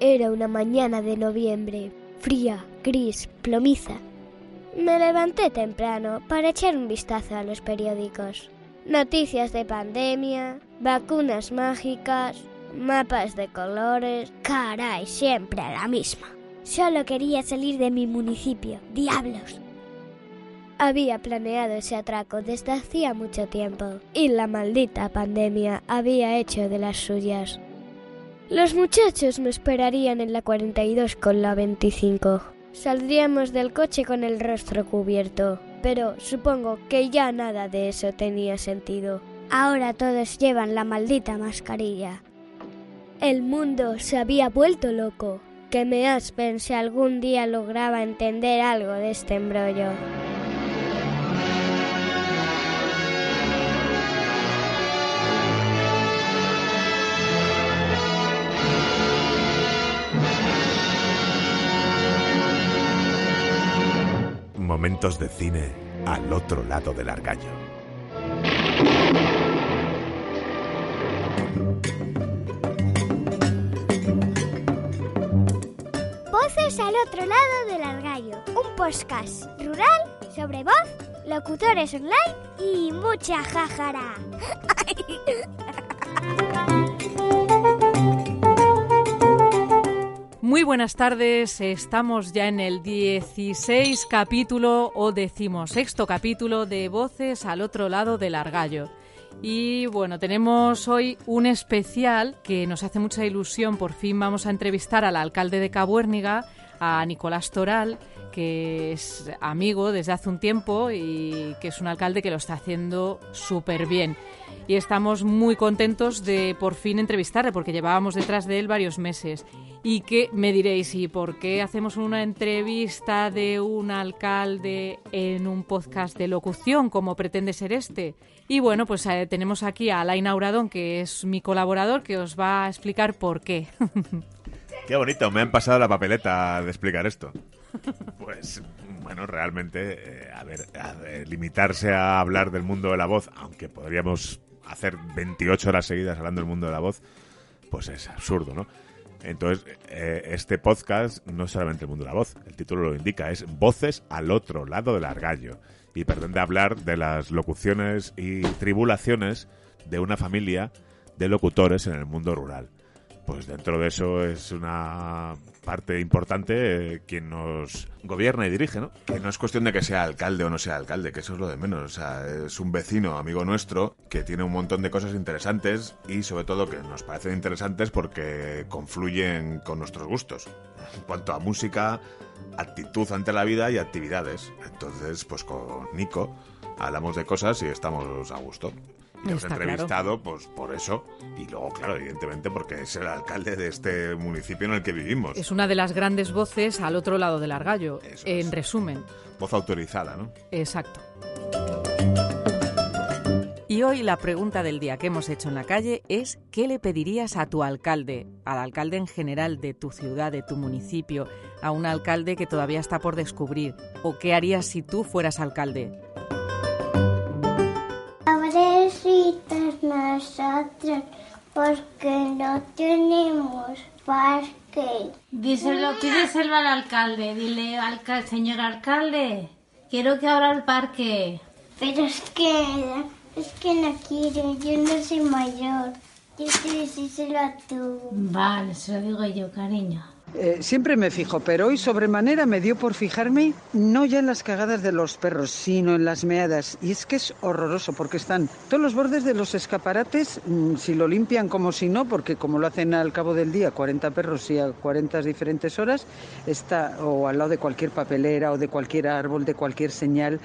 Era una mañana de noviembre, fría, gris, plomiza. Me levanté temprano para echar un vistazo a los periódicos. Noticias de pandemia, vacunas mágicas, mapas de colores. Caray, siempre la misma. Solo quería salir de mi municipio. Diablos. Había planeado ese atraco desde hacía mucho tiempo y la maldita pandemia había hecho de las suyas. Los muchachos me esperarían en la 42 con la 25. Saldríamos del coche con el rostro cubierto, pero supongo que ya nada de eso tenía sentido. Ahora todos llevan la maldita mascarilla. El mundo se había vuelto loco. Que me aspen si algún día lograba entender algo de este embrollo. Momentos de cine al otro lado del argallo. Voces al otro lado del argallo, un podcast rural sobre voz, locutores online y mucha jajara. Muy buenas tardes, estamos ya en el 16 capítulo o decimosexto capítulo de Voces al otro lado del argallo. Y bueno, tenemos hoy un especial que nos hace mucha ilusión. Por fin vamos a entrevistar al alcalde de Cabuérniga, a Nicolás Toral, que es amigo desde hace un tiempo y que es un alcalde que lo está haciendo súper bien. Y estamos muy contentos de por fin entrevistarle, porque llevábamos detrás de él varios meses. Y que me diréis, ¿y por qué hacemos una entrevista de un alcalde en un podcast de locución como pretende ser este? Y bueno, pues eh, tenemos aquí a Alain Auradón, que es mi colaborador, que os va a explicar por qué. Qué bonito, me han pasado la papeleta de explicar esto. Pues bueno, realmente, eh, a, ver, a ver, limitarse a hablar del mundo de la voz, aunque podríamos hacer 28 horas seguidas hablando del mundo de la voz, pues es absurdo, ¿no? Entonces, eh, este podcast no es solamente el mundo de la voz, el título lo indica, es Voces al otro lado del argallo. Y pretende hablar de las locuciones y tribulaciones de una familia de locutores en el mundo rural. Pues dentro de eso es una parte importante eh, quien nos gobierna y dirige, ¿no? Que no es cuestión de que sea alcalde o no sea alcalde, que eso es lo de menos. O sea, es un vecino, amigo nuestro, que tiene un montón de cosas interesantes y sobre todo que nos parecen interesantes porque confluyen con nuestros gustos. En cuanto a música, actitud ante la vida y actividades. Entonces, pues con Nico hablamos de cosas y estamos a gusto. Y Está entrevistado, pues por eso. Y luego, claro, evidentemente, porque es el alcalde de este municipio en el que vivimos. Es una de las grandes voces al otro lado del argallo, Eso en es. resumen. Voz autorizada, ¿no? Exacto. Y hoy la pregunta del día que hemos hecho en la calle es ¿qué le pedirías a tu alcalde, al alcalde en general de tu ciudad, de tu municipio, a un alcalde que todavía está por descubrir? ¿O qué harías si tú fueras alcalde? Pobrecitos nosotros, porque no tenemos parque. Díselo, pídeselo al alcalde. Dile, alca- señor alcalde, quiero que abra el parque. Pero es que, es que no quiero, yo no soy mayor. Yo quiero decírselo a tú. Vale, se lo digo yo, cariño. Eh, siempre me fijo, pero hoy sobremanera me dio por fijarme no ya en las cagadas de los perros, sino en las meadas. Y es que es horroroso, porque están todos los bordes de los escaparates, mm, si lo limpian como si no, porque como lo hacen al cabo del día, 40 perros y a 40 diferentes horas, está o al lado de cualquier papelera o de cualquier árbol, de cualquier señal.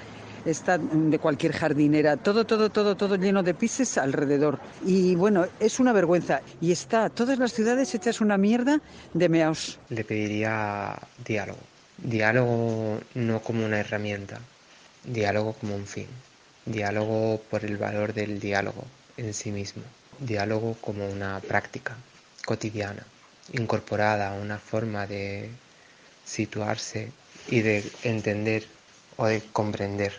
Está de cualquier jardinera, todo, todo, todo, todo lleno de pises alrededor. Y bueno, es una vergüenza. Y está todas las ciudades hechas una mierda de meaos. Le pediría diálogo. Diálogo no como una herramienta, diálogo como un fin. Diálogo por el valor del diálogo en sí mismo. Diálogo como una práctica cotidiana, incorporada a una forma de situarse y de entender o de comprender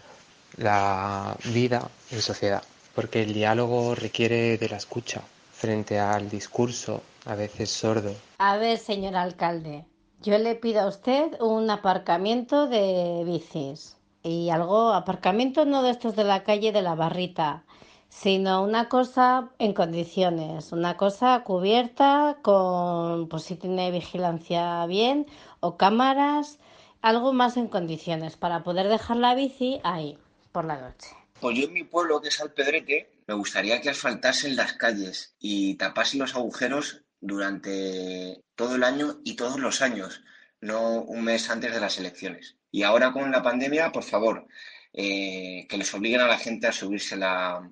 la vida en sociedad, porque el diálogo requiere de la escucha frente al discurso, a veces sordo. A ver, señor alcalde, yo le pido a usted un aparcamiento de bicis y algo, aparcamiento no de estos de la calle de la barrita, sino una cosa en condiciones, una cosa cubierta con, pues si tiene vigilancia bien o cámaras, algo más en condiciones para poder dejar la bici ahí por la noche. Pues yo en mi pueblo, que es Alpedrete, me gustaría que asfaltasen las calles y tapasen los agujeros durante todo el año y todos los años, no un mes antes de las elecciones. Y ahora con la pandemia, por favor, eh, que les obliguen a la gente a subirse la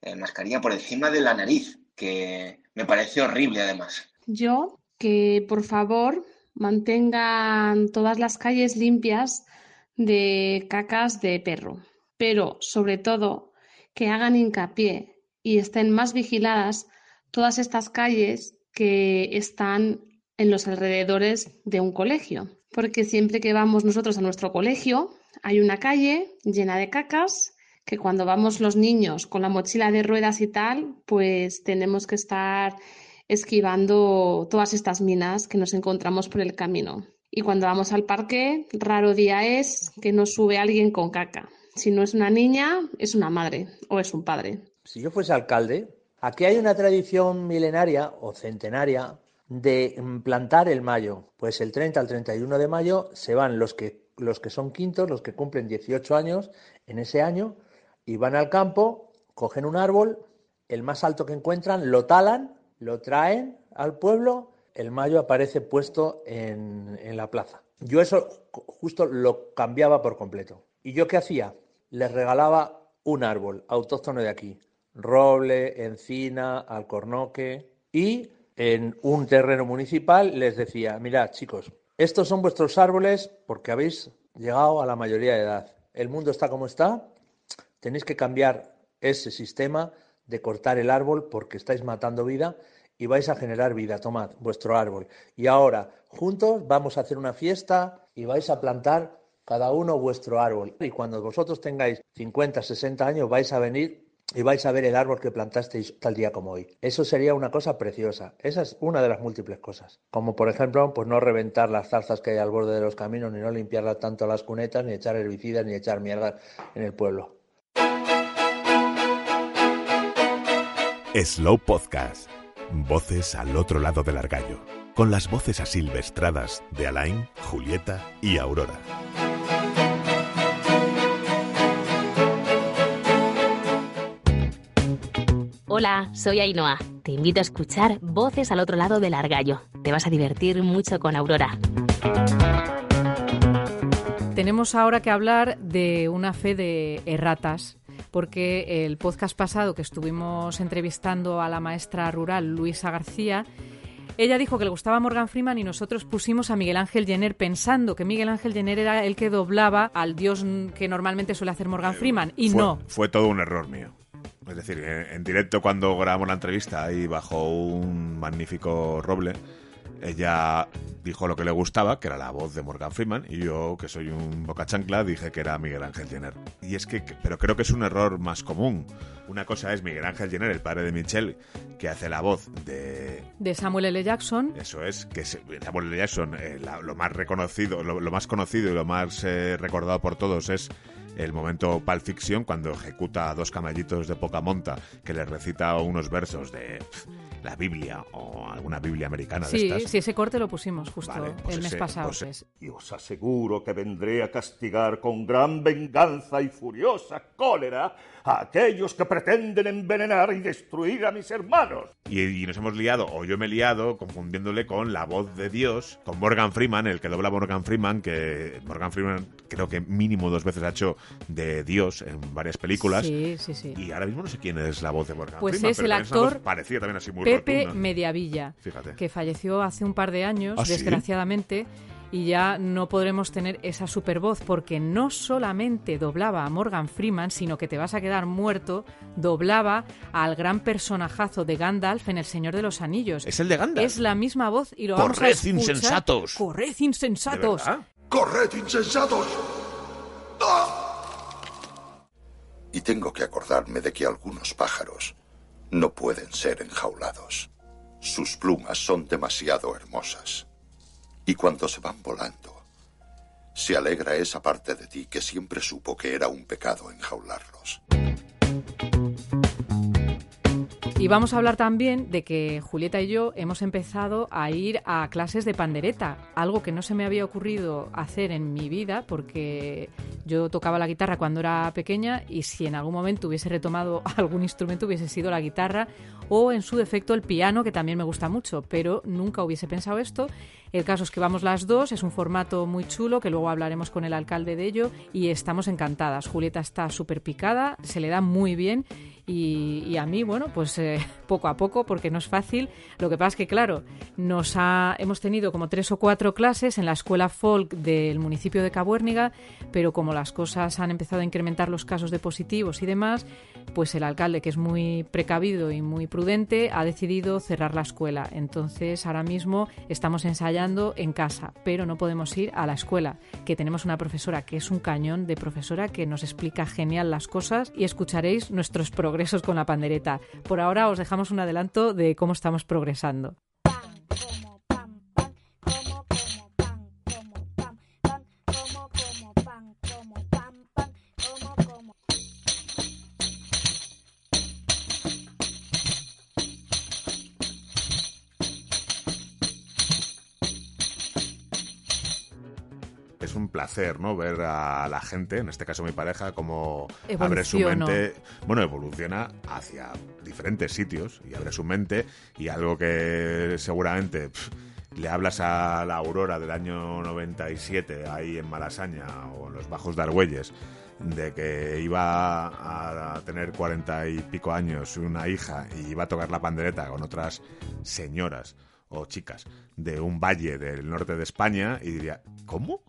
eh, mascarilla por encima de la nariz, que me parece horrible además. Yo, que por favor mantengan todas las calles limpias de cacas de perro, pero sobre todo que hagan hincapié y estén más vigiladas todas estas calles que están en los alrededores de un colegio, porque siempre que vamos nosotros a nuestro colegio hay una calle llena de cacas que cuando vamos los niños con la mochila de ruedas y tal, pues tenemos que estar esquivando todas estas minas que nos encontramos por el camino. Y cuando vamos al parque, raro día es que nos sube alguien con caca. Si no es una niña, es una madre o es un padre. Si yo fuese alcalde, aquí hay una tradición milenaria o centenaria de plantar el mayo. Pues el 30 al 31 de mayo se van los que, los que son quintos, los que cumplen 18 años en ese año, y van al campo, cogen un árbol, el más alto que encuentran, lo talan lo traen al pueblo, el mayo aparece puesto en, la plaza. Yo eso justo lo cambiaba por completo. ¿Y yo qué hacía? Les regalaba un árbol autóctono de aquí, roble, encina, alcornoque, y en un terreno municipal les decía, mirad chicos, estos son vuestros árboles porque habéis llegado a la mayoría de edad. El mundo está como está, tenéis que cambiar ese sistema de cortar el árbol porque estáis matando vida y vais a generar vida. Tomad vuestro árbol. Y ahora, juntos, vamos a hacer una fiesta y vais a plantar cada uno vuestro árbol. Y cuando vosotros tengáis 50, 60 años, vais a venir y vais a ver el árbol que plantasteis tal día como hoy. Eso sería una cosa preciosa. Esa es una de las múltiples cosas. Como por ejemplo, pues no reventar las zarzas que hay al borde de los caminos, ni no limpiar tanto las cunetas, ni echar herbicidas, ni echar mierda en el pueblo. Slow Podcast. Voces al otro lado del argallo. Con las voces asilvestradas de Alain, Julieta y Aurora. Hola, soy Ainhoa. Te invito a escuchar Voces al otro lado del argallo. Te vas a divertir mucho con Aurora. Tenemos ahora que hablar de una fe de erratas porque el podcast pasado que estuvimos entrevistando a la maestra rural Luisa García, ella dijo que le gustaba Morgan Freeman y nosotros pusimos a Miguel Ángel Jenner pensando que Miguel Ángel Jenner era el que doblaba al dios que normalmente suele hacer Morgan Freeman y no. Fue todo un error mío. Es decir, en, directo cuando grabamos la entrevista ahí bajo un magnífico roble, ella dijo lo que le gustaba, que era la voz de Morgan Freeman, y yo, que soy un boca chancla, dije que era Miguel Ángel Jenner. Y es que, pero creo que es un error más común. Una cosa es Miguel Ángel Jenner, el padre de Michelle, que hace la voz de... De Samuel L. Jackson. Eso es, que Samuel L. Jackson, eh, lo más reconocido, lo, más conocido y lo más eh, recordado por todos es el momento Pulp Fiction, cuando ejecuta a dos camallitos de poca monta, que le recita unos versos de la Biblia o alguna Biblia americana sí, de estas. Sí, ese corte lo pusimos justo Vale, pues el mes pasado. pues- pues. Y os aseguro que vendré a castigar con gran venganza y furiosa cólera a aquellos que pretenden envenenar y destruir a mis hermanos. Y, y nos hemos liado, o yo me he liado, confundiéndole con la voz de Dios, con Morgan Freeman, el que dobla a Morgan Freeman, que Morgan Freeman creo que mínimo dos veces ha hecho de Dios en varias películas. Sí, sí, sí. Y ahora mismo no sé quién es la voz de Morgan Pues Freeman. es pero el actor Parecía también así muy Pepe rotunda. Mediavilla, Fíjate. que falleció hace un par de años, ¿Ah, sí? Y ya no podremos tener esa super voz porque no solamente doblaba a Morgan Freeman, sino que te vas a quedar muerto, doblaba al gran personajazo de Gandalf en El Señor de los Anillos. ¿Es el de Gandalf? Es la misma voz y lo vamos a Corred, escuchar. insensatos. Corred, insensatos. ¡Corred, insensatos! Y tengo que acordarme de que algunos pájaros no pueden ser enjaulados. Sus plumas son demasiado hermosas. Y cuando se van volando, se alegra esa parte de ti que siempre supo que era un pecado enjaularlos. Y vamos a hablar también de que Julieta y yo hemos empezado a ir a clases de pandereta, algo que no se me había ocurrido hacer en mi vida porque yo tocaba la guitarra cuando era pequeña y si en algún momento hubiese retomado algún instrumento hubiese sido la guitarra o en su defecto el piano, que también me gusta mucho, pero nunca hubiese pensado esto. El caso es que vamos las dos, es un formato muy chulo, que luego hablaremos con el alcalde de ello y estamos encantadas. Julieta está súper picada, se le da muy bien y, y a mí, bueno, pues eh, poco a poco, porque no es fácil. Lo que pasa es que, claro, nos ha, hemos tenido como tres o cuatro clases en la escuela folk del municipio de Cabuérniga, pero como las cosas han empezado a incrementar los casos de positivos y demás, pues el alcalde, que es muy precavido y muy prudente, ha decidido cerrar la escuela. Entonces, ahora mismo estamos ensayando en casa, pero no podemos ir a la escuela, que tenemos una profesora que es un cañón de profesora que nos explica genial las cosas y escucharéis nuestros progresos con la pandereta. Por ahora os dejamos un adelanto de cómo estamos progresando. Placer, ¿no? Ver a la gente, en este caso mi pareja, cómo abre su mente. Bueno, evoluciona hacia diferentes sitios y abre su mente. Y algo que seguramente le hablas a la Aurora del año 97, ahí en Malasaña o en los Bajos de Argüelles, de que iba a tener cuarenta y pico años, una hija, y iba a tocar la pandereta con otras señoras o chicas de un valle del norte de España, y diría, ¿cómo?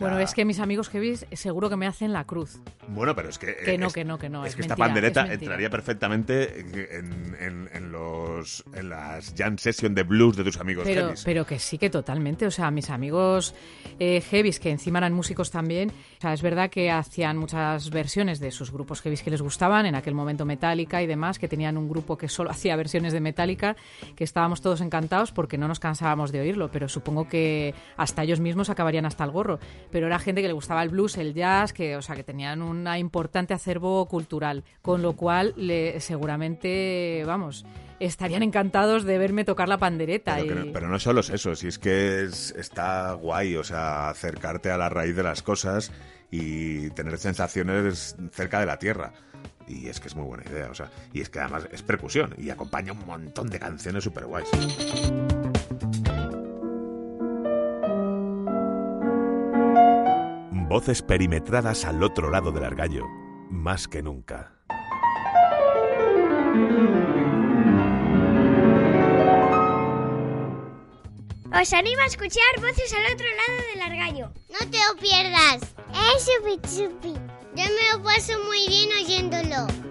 Sea, Bueno, es que mis amigos que veis seguro que me hacen la cruz. Bueno, pero es que... Que no, es- que no, que no, Es, es que esta pandereta es entraría perfectamente en, en- en los, en las jam session de blues de tus amigos Pero, heavies. pero que sí, que totalmente. O sea, mis amigos eh, heavies, que encima eran músicos también, o sea, es verdad que hacían muchas versiones de sus grupos heavies que les gustaban, en aquel momento Metallica y demás, que tenían un grupo que solo hacía versiones de Metallica, que estábamos todos encantados porque no nos cansábamos de oírlo, pero supongo que hasta ellos mismos acabarían hasta el gorro. Pero era gente que le gustaba el blues, el jazz, que, o sea, que tenían un importante acervo cultural, con lo cual le, seguramente, vamos, estarían encantados de verme tocar la pandereta. Pero, y- no, pero no solo es eso, si es que es- está guay, o sea, acercarte a la raíz de las cosas y tener sensaciones cerca de la tierra. Y es que es muy buena idea, o sea, y es que además es percusión y acompaña un montón de canciones super guays. Voces perimetradas al otro lado del argallo, más que nunca. Os animo a escuchar voces al otro lado del argallo. No te lo pierdas. Es Chupi Chupi. Yo me lo paso muy bien oyéndolo.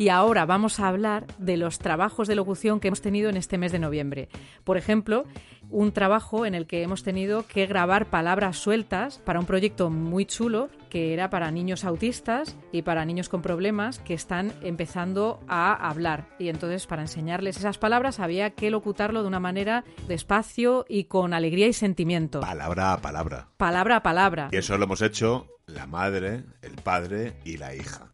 Y ahora vamos a hablar de los trabajos de locución que hemos tenido en este mes de noviembre. Por ejemplo, un trabajo en el que hemos tenido que grabar palabras sueltas para un proyecto muy chulo que era para niños autistas y para niños con problemas que están empezando a hablar. Y entonces para enseñarles esas palabras había que locutarlo de una manera despacio y con alegría y sentimiento. Palabra a palabra. Palabra a palabra. Y eso lo hemos hecho la madre, el padre y la hija.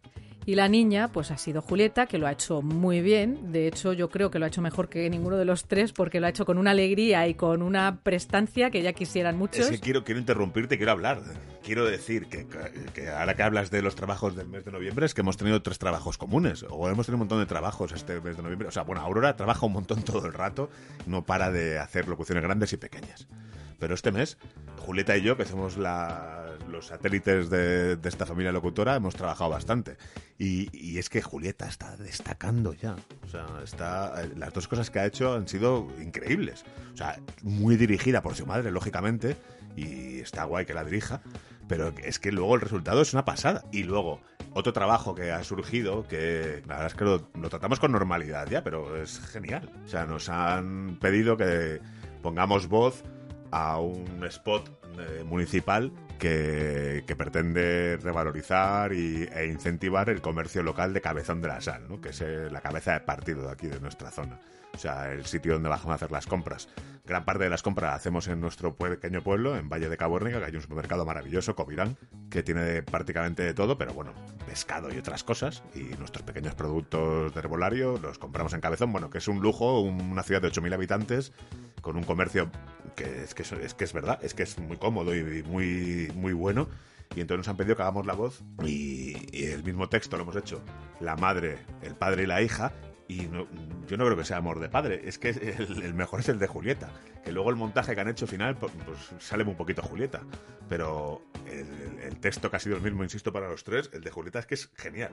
Y la niña, pues ha sido Julieta, que lo ha hecho muy bien. De hecho, yo creo que lo ha hecho mejor que ninguno de los tres, porque lo ha hecho con una alegría y con una prestancia que ya quisieran muchos. Es quiero, quiero interrumpirte, quiero hablar. Quiero decir que, que, ahora que hablas de los trabajos del mes de noviembre, es que hemos tenido tres trabajos comunes. O hemos tenido un montón de trabajos este mes de noviembre. O sea, bueno, Aurora trabaja un montón todo el rato, no para de hacer locuciones grandes y pequeñas. Pero este mes, Julieta y yo, que somos los satélites de, esta familia locutora, hemos trabajado bastante. Y, es que Julieta está destacando ya. O sea, está, las dos cosas que ha hecho han sido increíbles. O sea, muy dirigida por su madre, lógicamente, y está guay que la dirija. Pero es que luego el resultado es una pasada. Y luego, otro trabajo que ha surgido, que la verdad es que lo, lo tratamos con normalidad ya, pero es genial. O sea, nos han pedido que pongamos voz a un spot eh, municipal que, pretende revalorizar y, e incentivar el comercio local de Cabezón de la Sal, ¿no? que es eh, la cabeza de partido de aquí, de nuestra zona. O sea, el sitio donde bajamos a hacer las compras. Gran parte de las compras hacemos en nuestro pequeño pueblo, en Valle de Cabornica, que hay un supermercado maravilloso, Covirán, que tiene prácticamente de todo, pero bueno, pescado y otras cosas. Y nuestros pequeños productos de herbolario los compramos en Cabezón, bueno, que es un lujo, una ciudad de 8.000 habitantes, con un comercio que es que es, que es verdad, es que es muy cómodo y muy, muy bueno. Y entonces nos han pedido que hagamos la voz y, el mismo texto lo hemos hecho la madre, el padre y la hija. Y yo no creo que sea amor de padre, es que el, mejor es el de Julieta. Que luego el montaje que han hecho final, pues sale un poquito Julieta. Pero el, el texto que ha sido el mismo, insisto, para los tres, el de Julieta es que es genial.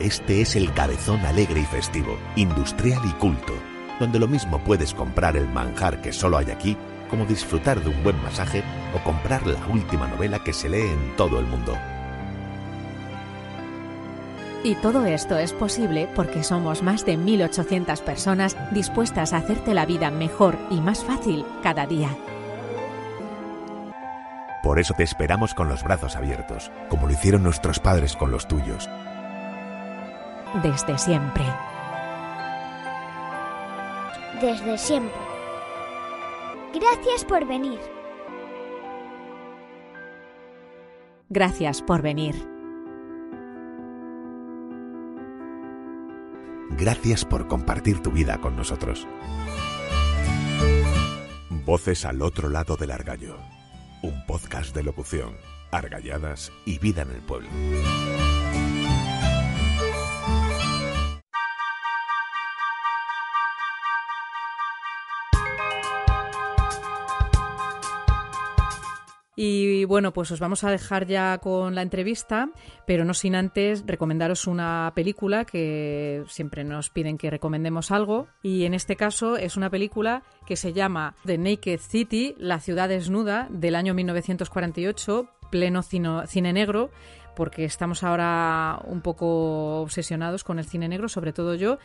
Este es el cabezón alegre y festivo, industrial y culto, donde lo mismo puedes comprar el manjar que solo hay aquí como disfrutar de un buen masaje o comprar la última novela que se lee en todo el mundo. Y todo esto es posible porque somos más de 1.800 personas dispuestas a hacerte la vida mejor y más fácil cada día. Por eso te esperamos con los brazos abiertos, como lo hicieron nuestros padres con los tuyos. Desde siempre. Desde siempre. Gracias por venir. Gracias por venir. Gracias por compartir tu vida con nosotros. Voces al otro lado del argallo. Un podcast de locución, argalladas y vida en el pueblo. Y bueno, pues os vamos a dejar ya con la entrevista, pero no sin antes recomendaros una película que siempre nos piden que recomendemos algo. Y en este caso es una película que se llama The Naked City, La ciudad desnuda, del año 1948, pleno cine negro porque estamos ahora un poco obsesionados con el cine negro, sobre todo yo,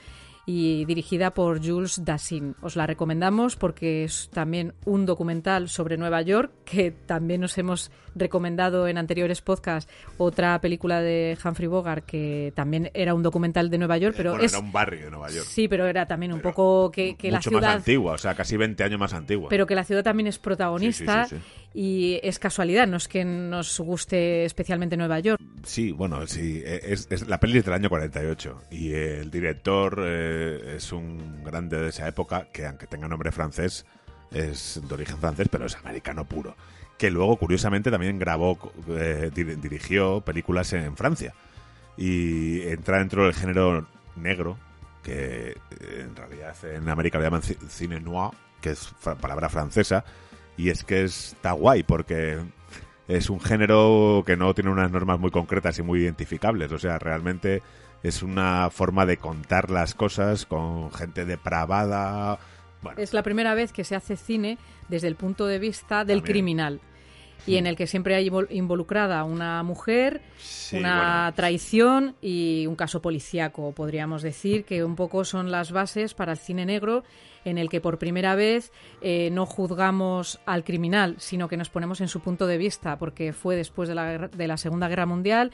y dirigida por Jules Dassin. Os la recomendamos porque es también un documental sobre Nueva York que también nos hemos recomendado en anteriores podcasts otra película de Humphrey Bogart que también era un documental de Nueva York, pero es era un barrio de Nueva York. Sí, pero era también un poco que, la ciudad más antigua, o sea, casi 20 años más antigua. Pero que la ciudad también es protagonista y es casualidad, no es que nos guste especialmente Nueva York. Sí, bueno, sí, es, la peli es del año 48 y el director eh, es un grande de esa época que aunque tenga nombre francés es de origen francés, pero es americano puro. Que luego, curiosamente, también grabó, eh, dirigió películas en Francia. Y entra dentro del género negro, que eh, en realidad en América lo llaman cine noir, que es palabra francesa, y es que está guay porque es un género que no tiene unas normas muy concretas y muy identificables, o sea, realmente es una forma de contar las cosas con gente depravada. Es la primera vez que se hace cine desde el punto de vista del criminal y en el que siempre hay involucrada una mujer, una traición y un caso policíaco, podríamos decir, que un poco son las bases para el cine negro en el que por primera vez eh, no juzgamos al criminal, sino que nos ponemos en su punto de vista, porque fue después de la, de la Segunda Guerra Mundial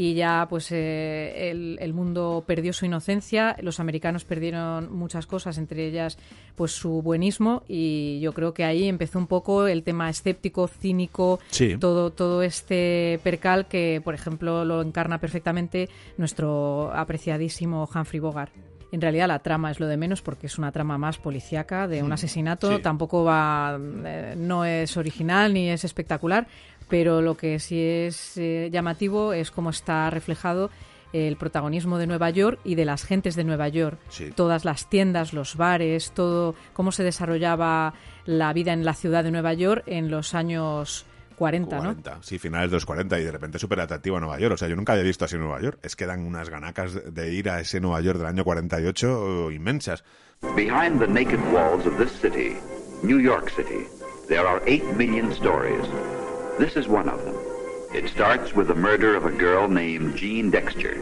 y ya pues eh, el, mundo perdió su inocencia, los americanos perdieron muchas cosas, entre ellas pues su buenismo y yo creo que ahí empezó un poco el tema escéptico, cínico, todo, todo este percal que por ejemplo lo encarna perfectamente nuestro apreciadísimo Humphrey Bogart. En realidad la trama es lo de menos porque es una trama más policíaca de un asesinato. Tampoco va, eh, no es original ni es espectacular, pero lo que sí es eh, llamativo es cómo está reflejado el protagonismo de Nueva York y de las gentes de Nueva York. Todas las tiendas, los bares, todo cómo se desarrollaba la vida en la ciudad de Nueva York en los años 40, 40 ¿no? Sí, finales de los 40 y de repente súper atractivo a Nueva York. O sea, yo nunca había visto así Nueva York. Es que dan unas ganacas de ir a ese Nueva York del año 48 inmensas. Behind the naked walls of this city, New York City, there are 8 million stories. This is one of them. It starts with the murder of a girl named Jean Dexter.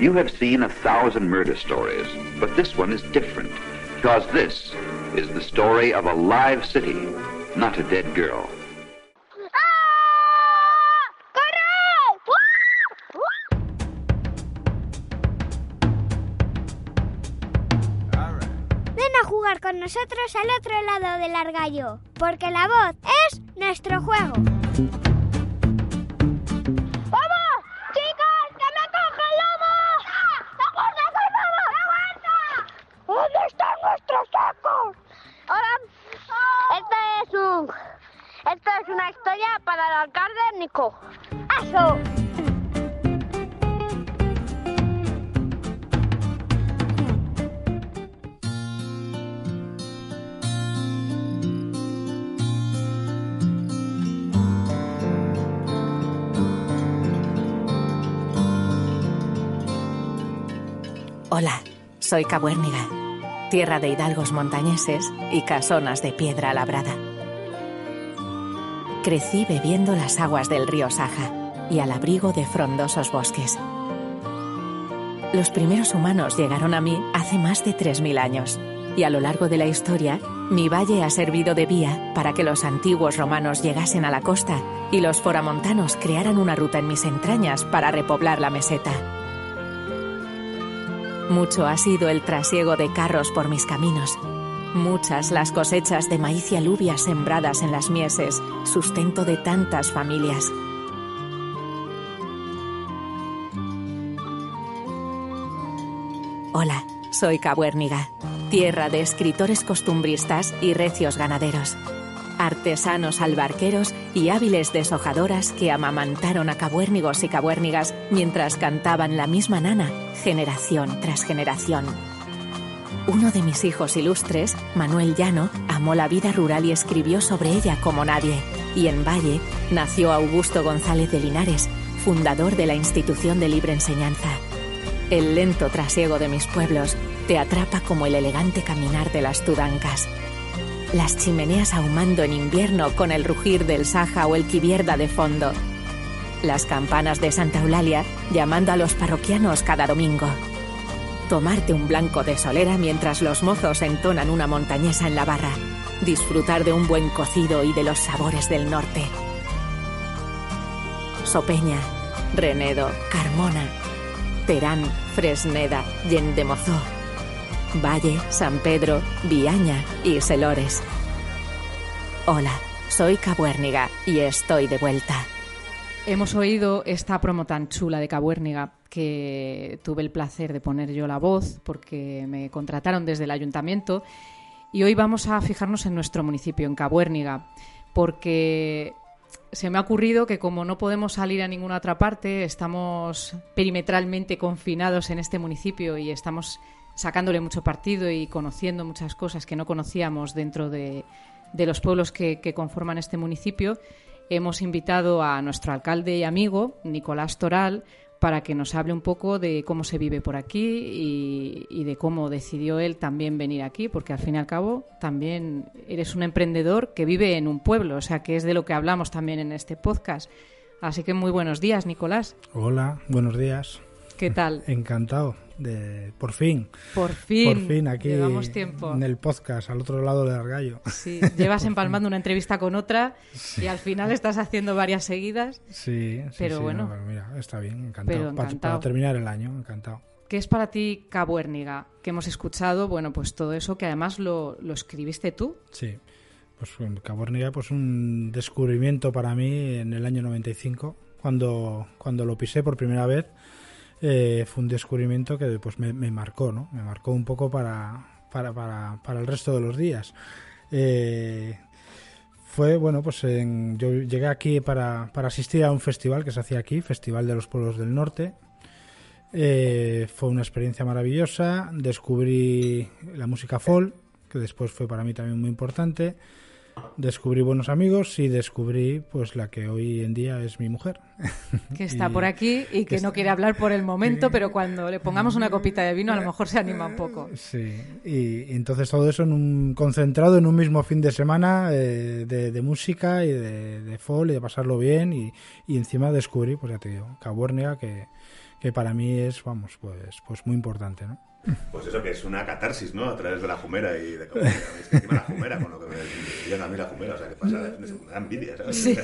You have seen a thousand murder stories, but this one is different because this is the story of a live city, not a dead girl. Nosotros al otro lado del argallo, porque la voz es nuestro juego. ¡Vamos! ¡Chicos! ¡Que me coge el lobo! ¡Aguanta, aguanta! ¿Dónde están nuestros sacos? Ahora, este es un... Esto es una historia para el alcalde Nico. ¡Eso! Soy Cabuérniga, tierra de hidalgos montañeses y casonas de piedra labrada. Crecí bebiendo las aguas del río Saja y al abrigo de frondosos bosques. Los primeros humanos llegaron a mí hace más de 3.000 años y a lo largo de la historia mi valle ha servido de vía para que los antiguos romanos llegasen a la costa y los foramontanos crearan una ruta en mis entrañas para repoblar la meseta. Mucho ha sido el trasiego de carros por mis caminos. Muchas las cosechas de maíz y alubias sembradas en las mieses, sustento de tantas familias. Hola, soy Cabuérniga, tierra de escritores costumbristas y recios ganaderos artesanos albarqueros y hábiles deshojadoras que amamantaron a cabuérnigos y cabuérnigas mientras cantaban la misma nana, generación tras generación. Uno de mis hijos ilustres, Manuel Llano, amó la vida rural y escribió sobre ella como nadie. Y en Valle nació Augusto González de Linares, fundador de la institución de libre enseñanza. El lento trasiego de mis pueblos te atrapa como el elegante caminar de las tudancas las chimeneas ahumando en invierno con el rugir del Saja o el Quivierda de fondo, las campanas de Santa Eulalia llamando a los parroquianos cada domingo, tomarte un blanco de solera mientras los mozos entonan una montañesa en la barra, disfrutar de un buen cocido y de los sabores del norte. Sopeña, Renedo, Carmona, Terán, Fresneda, Yendemozó. Valle, San Pedro, Viaña y Selores. Hola, soy Cabuérniga y estoy de vuelta. Hemos oído esta promo tan chula de Cabuérniga que tuve el placer de poner yo la voz porque me contrataron desde el ayuntamiento y hoy vamos a fijarnos en nuestro municipio, en Cabuérniga, porque se me ha ocurrido que como no podemos salir a ninguna otra parte, estamos perimetralmente confinados en este municipio y estamos sacándole mucho partido y conociendo muchas cosas que no conocíamos dentro de, los pueblos que, conforman este municipio, hemos invitado a nuestro alcalde y amigo, Nicolás Toral, para que nos hable un poco de cómo se vive por aquí y, de cómo decidió él también venir aquí, porque al fin y al cabo también eres un emprendedor que vive en un pueblo, o sea que es de lo que hablamos también en este podcast. Así que muy buenos días, Nicolás. Hola, buenos días. ¿Qué tal? Encantado de por fin. Por fin. Por fin aquí Llevamos tiempo. en el podcast, al otro lado del argallo. Sí, llevas empalmando una entrevista con otra y al final estás haciendo varias seguidas. Sí, sí, Pero sí, bueno. no, pero mira, está bien, encantado. Pero encantado. Para, terminar el año, encantado. ¿Qué es para ti Cabuérniga? Que hemos escuchado, bueno, pues todo eso que además lo, lo escribiste tú. Sí, pues um, Caborniga, pues un descubrimiento para mí en el año 95, cuando, cuando lo pisé por primera vez. Eh, fue un descubrimiento que pues me, marcó, ¿no? Me marcó un poco para, para, para, para el resto de los días. Eh, fue, bueno, pues yo llegué aquí para, para asistir a un festival que se hacía aquí, Festival de los Pueblos del Norte. Eh, fue una experiencia maravillosa. Descubrí la música folk, que después fue para mí también muy importante. Descubrí buenos amigos y descubrí pues la que hoy en día es mi mujer. Que está Y- por aquí y que no quiere hablar por el momento, pero cuando le pongamos una copita de vino a lo mejor se anima un poco. Sí, y, y entonces todo eso en un, concentrado en un mismo fin de semana eh, de, de música y de, de folk y de pasarlo bien y, y encima descubrí, pues ya te digo, Cabuérniga que, que para mí es, vamos, pues, pues muy importante, ¿no? Pues eso que es una catarsis, ¿no? A través de la jumera y de cómo es que encima la jumera, con lo que me llega a mí la jumera, o sea, que pasa me da envidia, ¿sabes? Sí.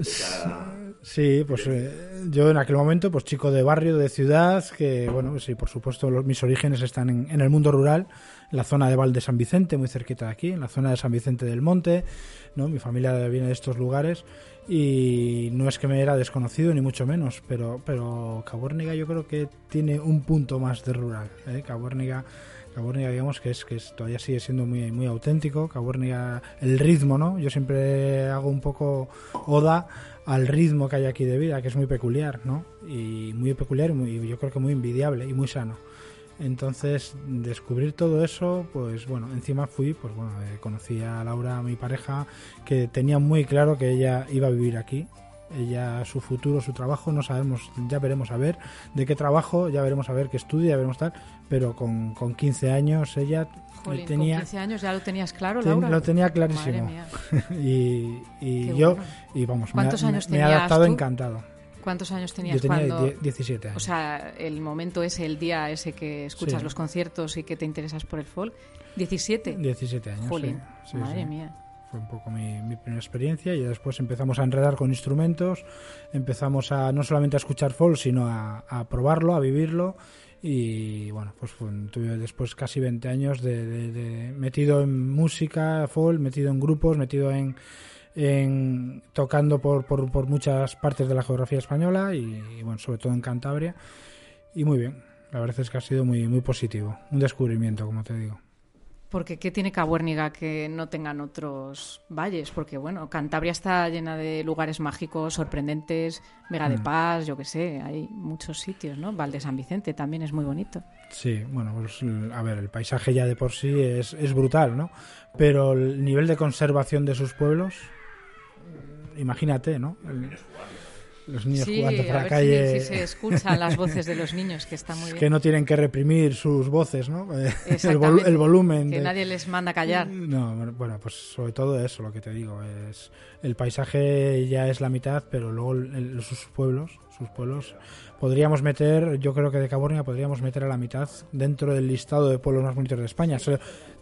O sea, Sí, pues eh, yo en aquel momento, pues chico de barrio, de ciudad, que bueno, sí, por supuesto los, mis orígenes están en, el mundo rural, en la zona de Val de San Vicente, muy cerquita de aquí, en la zona de San Vicente del Monte, ¿no? Mi familia viene de estos lugares y no es que me era desconocido ni mucho menos, pero pero Cabuérniga yo creo que tiene un punto más de rural, ¿eh? Cabuérniga, digamos que es que es, todavía sigue siendo muy muy auténtico. Cabuérniga, el ritmo, ¿no? Yo siempre hago un poco oda al ritmo que hay aquí de vida, que es muy peculiar, ¿no? Y muy peculiar y muy, yo creo que muy envidiable y muy sano. Entonces, descubrir todo eso, pues bueno, encima fui, pues bueno, eh, conocí a Laura, mi pareja, que tenía muy claro que ella iba a vivir aquí. Ella, su futuro, su trabajo, no sabemos, ya veremos a ver de qué trabajo, ya veremos a ver qué estudia, ya veremos tal, pero con, con 15 años ella Jolín, tenía... con 15 años ya lo tenías claro, Ten- Laura. Lo tenía Madre clarísimo. mía. y y Qué yo, bueno. y vamos, me, ¿Cuántos ha- años me he adaptado tú? encantado. ¿Cuántos años tenías Yo tenía cuando... die- 17 años. O sea, el momento ese, el día ese que escuchas Sí. los conciertos y que te interesas por el folk. ¿17? 17 años. Jolín, sí. Sí, madre mía. Fue un poco mi, mi primera experiencia y después empezamos a enredar con instrumentos, empezamos a no solamente a escuchar folk, sino a, a probarlo, a vivirlo y bueno, pues fue, tuve después casi 20 años de, de- de- metido en música folk, metido en grupos, metido en, en tocando por, por, por muchas partes de la geografía española y, y, bueno, sobre todo en Cantabria y muy bien. La verdad es que ha sido muy, muy positivo, un descubrimiento, como te digo. Porque ¿qué tiene Cabuérniga que no tengan otros valles? Porque bueno, Cantabria está llena de lugares mágicos, sorprendentes, Vega de Mm. Paz, yo qué sé, hay muchos sitios, ¿no? Val de San Vicente también es muy bonito. Sí, bueno, pues a ver, el paisaje ya de por sí es, es brutal, ¿no? Pero el nivel de conservación de sus pueblos, imagínate, ¿no? El- los niños sí, jugando por a la ver calle. si, si se escuchan las voces de los niños, que está muy bien. que no tienen que reprimir sus voces, ¿no? El, vol- Exactamente, el volumen. Que de- nadie les manda a callar. No, bueno, pues sobre todo eso, lo que te digo. es El paisaje ya es la mitad, pero luego el- sus pueblos, sus pueblos, podríamos meter, yo creo que de Cabornia podríamos meter a la mitad dentro del listado de pueblos más bonitos de España.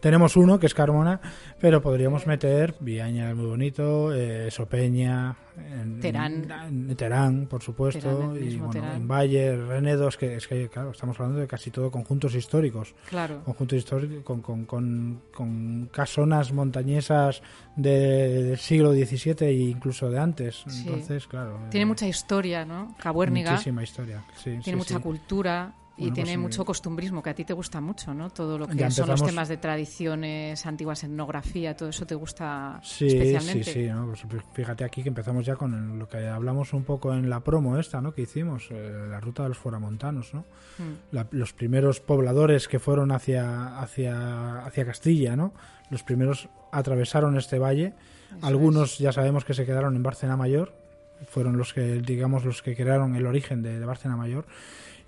Tenemos uno, que es Carmona, pero podríamos meter Viaña, es muy bonito, eh, Sopeña, en, Terán. en Terán, por supuesto, Terán, y bueno, Terán. en Valle, Renedos, que es que, claro, estamos hablando de casi todo conjuntos históricos. Claro. Conjuntos históricos con, con, con, con casonas montañesas de- del siglo XVII e incluso de antes. Sí. Entonces, claro. Tiene eh, mucha historia, ¿no? Cabuérniga. Muchísima historia. sí, Tiene sí, mucha sí. cultura y tiene pues, mucho costumbrismo, que a ti te gusta mucho, ¿no? Todo lo que son los temas de tradiciones, antiguas etnografía, todo eso te gusta Sí, especialmente. sí, sí. ¿no? Pues fíjate aquí que empezamos ya con lo que hablamos un poco en la promo esta, ¿no? Que hicimos, eh, la ruta de los foramontanos, ¿no? Mm. La- los primeros pobladores que fueron hacia, hacia, hacia Castilla, ¿no? Los primeros atravesaron este valle. Algunos ya sabemos que se quedaron en Bárcena Mayor, fueron los que, digamos, los que crearon el origen de, de Bárcena Mayor.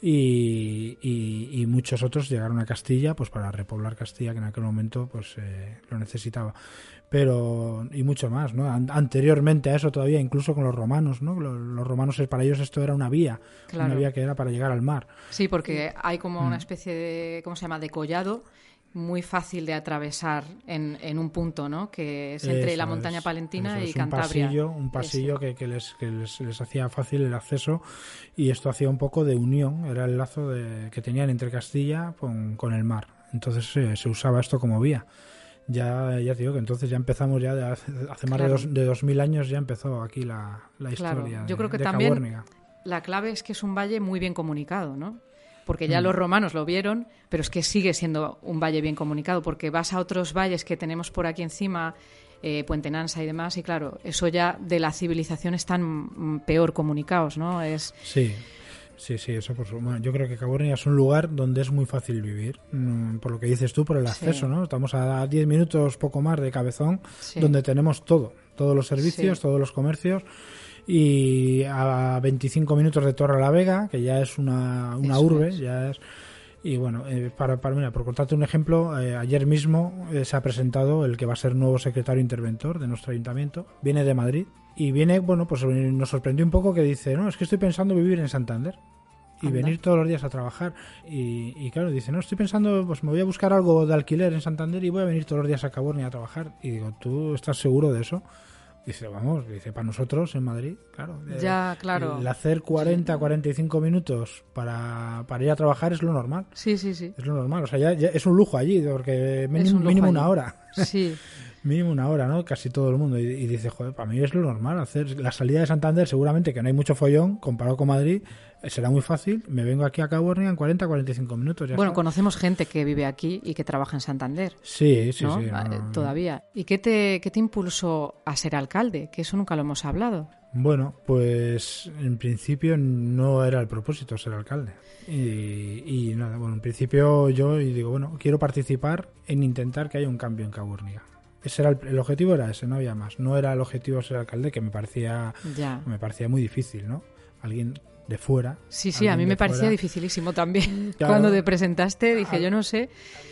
Y, y, y muchos otros llegaron a Castilla pues para repoblar Castilla que en aquel momento pues eh, lo necesitaba pero y mucho más no An- anteriormente a eso todavía incluso con los romanos no los, los romanos para ellos esto era una vía Claro. una vía que era para llegar al mar Sí, porque hay como Mm. una especie de, ¿cómo se llama?, de collado muy fácil de atravesar en, en un punto, ¿no? Que es entre Eso la montaña es, palentina y es, Cantabria. Un pasillo, un pasillo que, que les, que les, les hacía fácil el acceso y esto hacía un poco de unión, era el lazo de, que tenían entre Castilla con, con el mar. Entonces eh, se usaba esto como vía. Ya, ya te digo que entonces ya empezamos ya de hace, hace más de, dos, de 2000 años ya empezó aquí la, la Claro, historia yo de- creo que de también la clave es que es un valle muy bien comunicado, ¿no? Porque ya Mm. los romanos lo vieron, pero es que sigue siendo un valle bien comunicado, porque vas a otros valles que tenemos por aquí encima, eh, Puente Nansa y demás, y claro, eso ya de la civilización están mm, peor comunicados, ¿no? Es Sí, sí, sí, eso por su- yo creo que Cabuérniga es un lugar donde es muy fácil vivir, mm, por lo que dices tú, por el Sí. acceso, ¿no? Estamos a 10 minutos, poco más de Cabezón, Sí. donde tenemos todo, todos los servicios, Sí. todos los comercios, y a 25 minutos de Torre la Vega, que ya es una, una Eso urbe, es. ya es... Y bueno, eh, para, para, mira, por contarte un ejemplo, eh, ayer mismo eh, se ha presentado el que va a ser nuevo secretario interventor de nuestro ayuntamiento. Viene de Madrid y viene, bueno, pues eh, nos sorprendió un poco que dice, no, es que estoy pensando vivir en Santander y Anda. venir todos los días a trabajar. Y, y claro, dice, no, estoy pensando, pues me voy a buscar algo de alquiler en Santander y voy a venir todos los días a Cabornia a trabajar. Y digo, ¿tú estás seguro de eso? Dice, vamos, dice, para nosotros en Madrid, claro. Ya, claro. El hacer 40, 45 minutos para, para ir a trabajar es lo normal. Sí, sí, sí. Es lo normal. O sea, ya, ya es un lujo allí, porque mínimo, un mínimo allí. una hora. Sí. mínimo una hora, ¿no? Casi todo el mundo. Y, y dice, joder, para mí es lo normal. Hacer la salida de Santander, seguramente que no hay mucho follón comparado con Madrid, eh, será muy fácil. Me vengo aquí a Cabornia en 40, 45 minutos. Ya Bueno, está. conocemos gente que vive aquí y que trabaja en Santander. Sí, sí, ¿no? sí. Ah, no. Todavía. ¿Y qué te, qué te impulsó a ser alcalde? Que eso nunca lo hemos hablado. Bueno, pues en principio no era el propósito ser alcalde. Y, y nada, bueno, en principio yo y digo, bueno, quiero participar en intentar que haya un cambio en Caburniga. Ese era el, el objetivo era ese, no había más. No era el objetivo ser alcalde, que me parecía, Ya. me parecía muy difícil, ¿no? Alguien de fuera. Sí, sí, a mí me parecía fuera. dificilísimo también. Claro. Cuando te presentaste dije, yo no sé,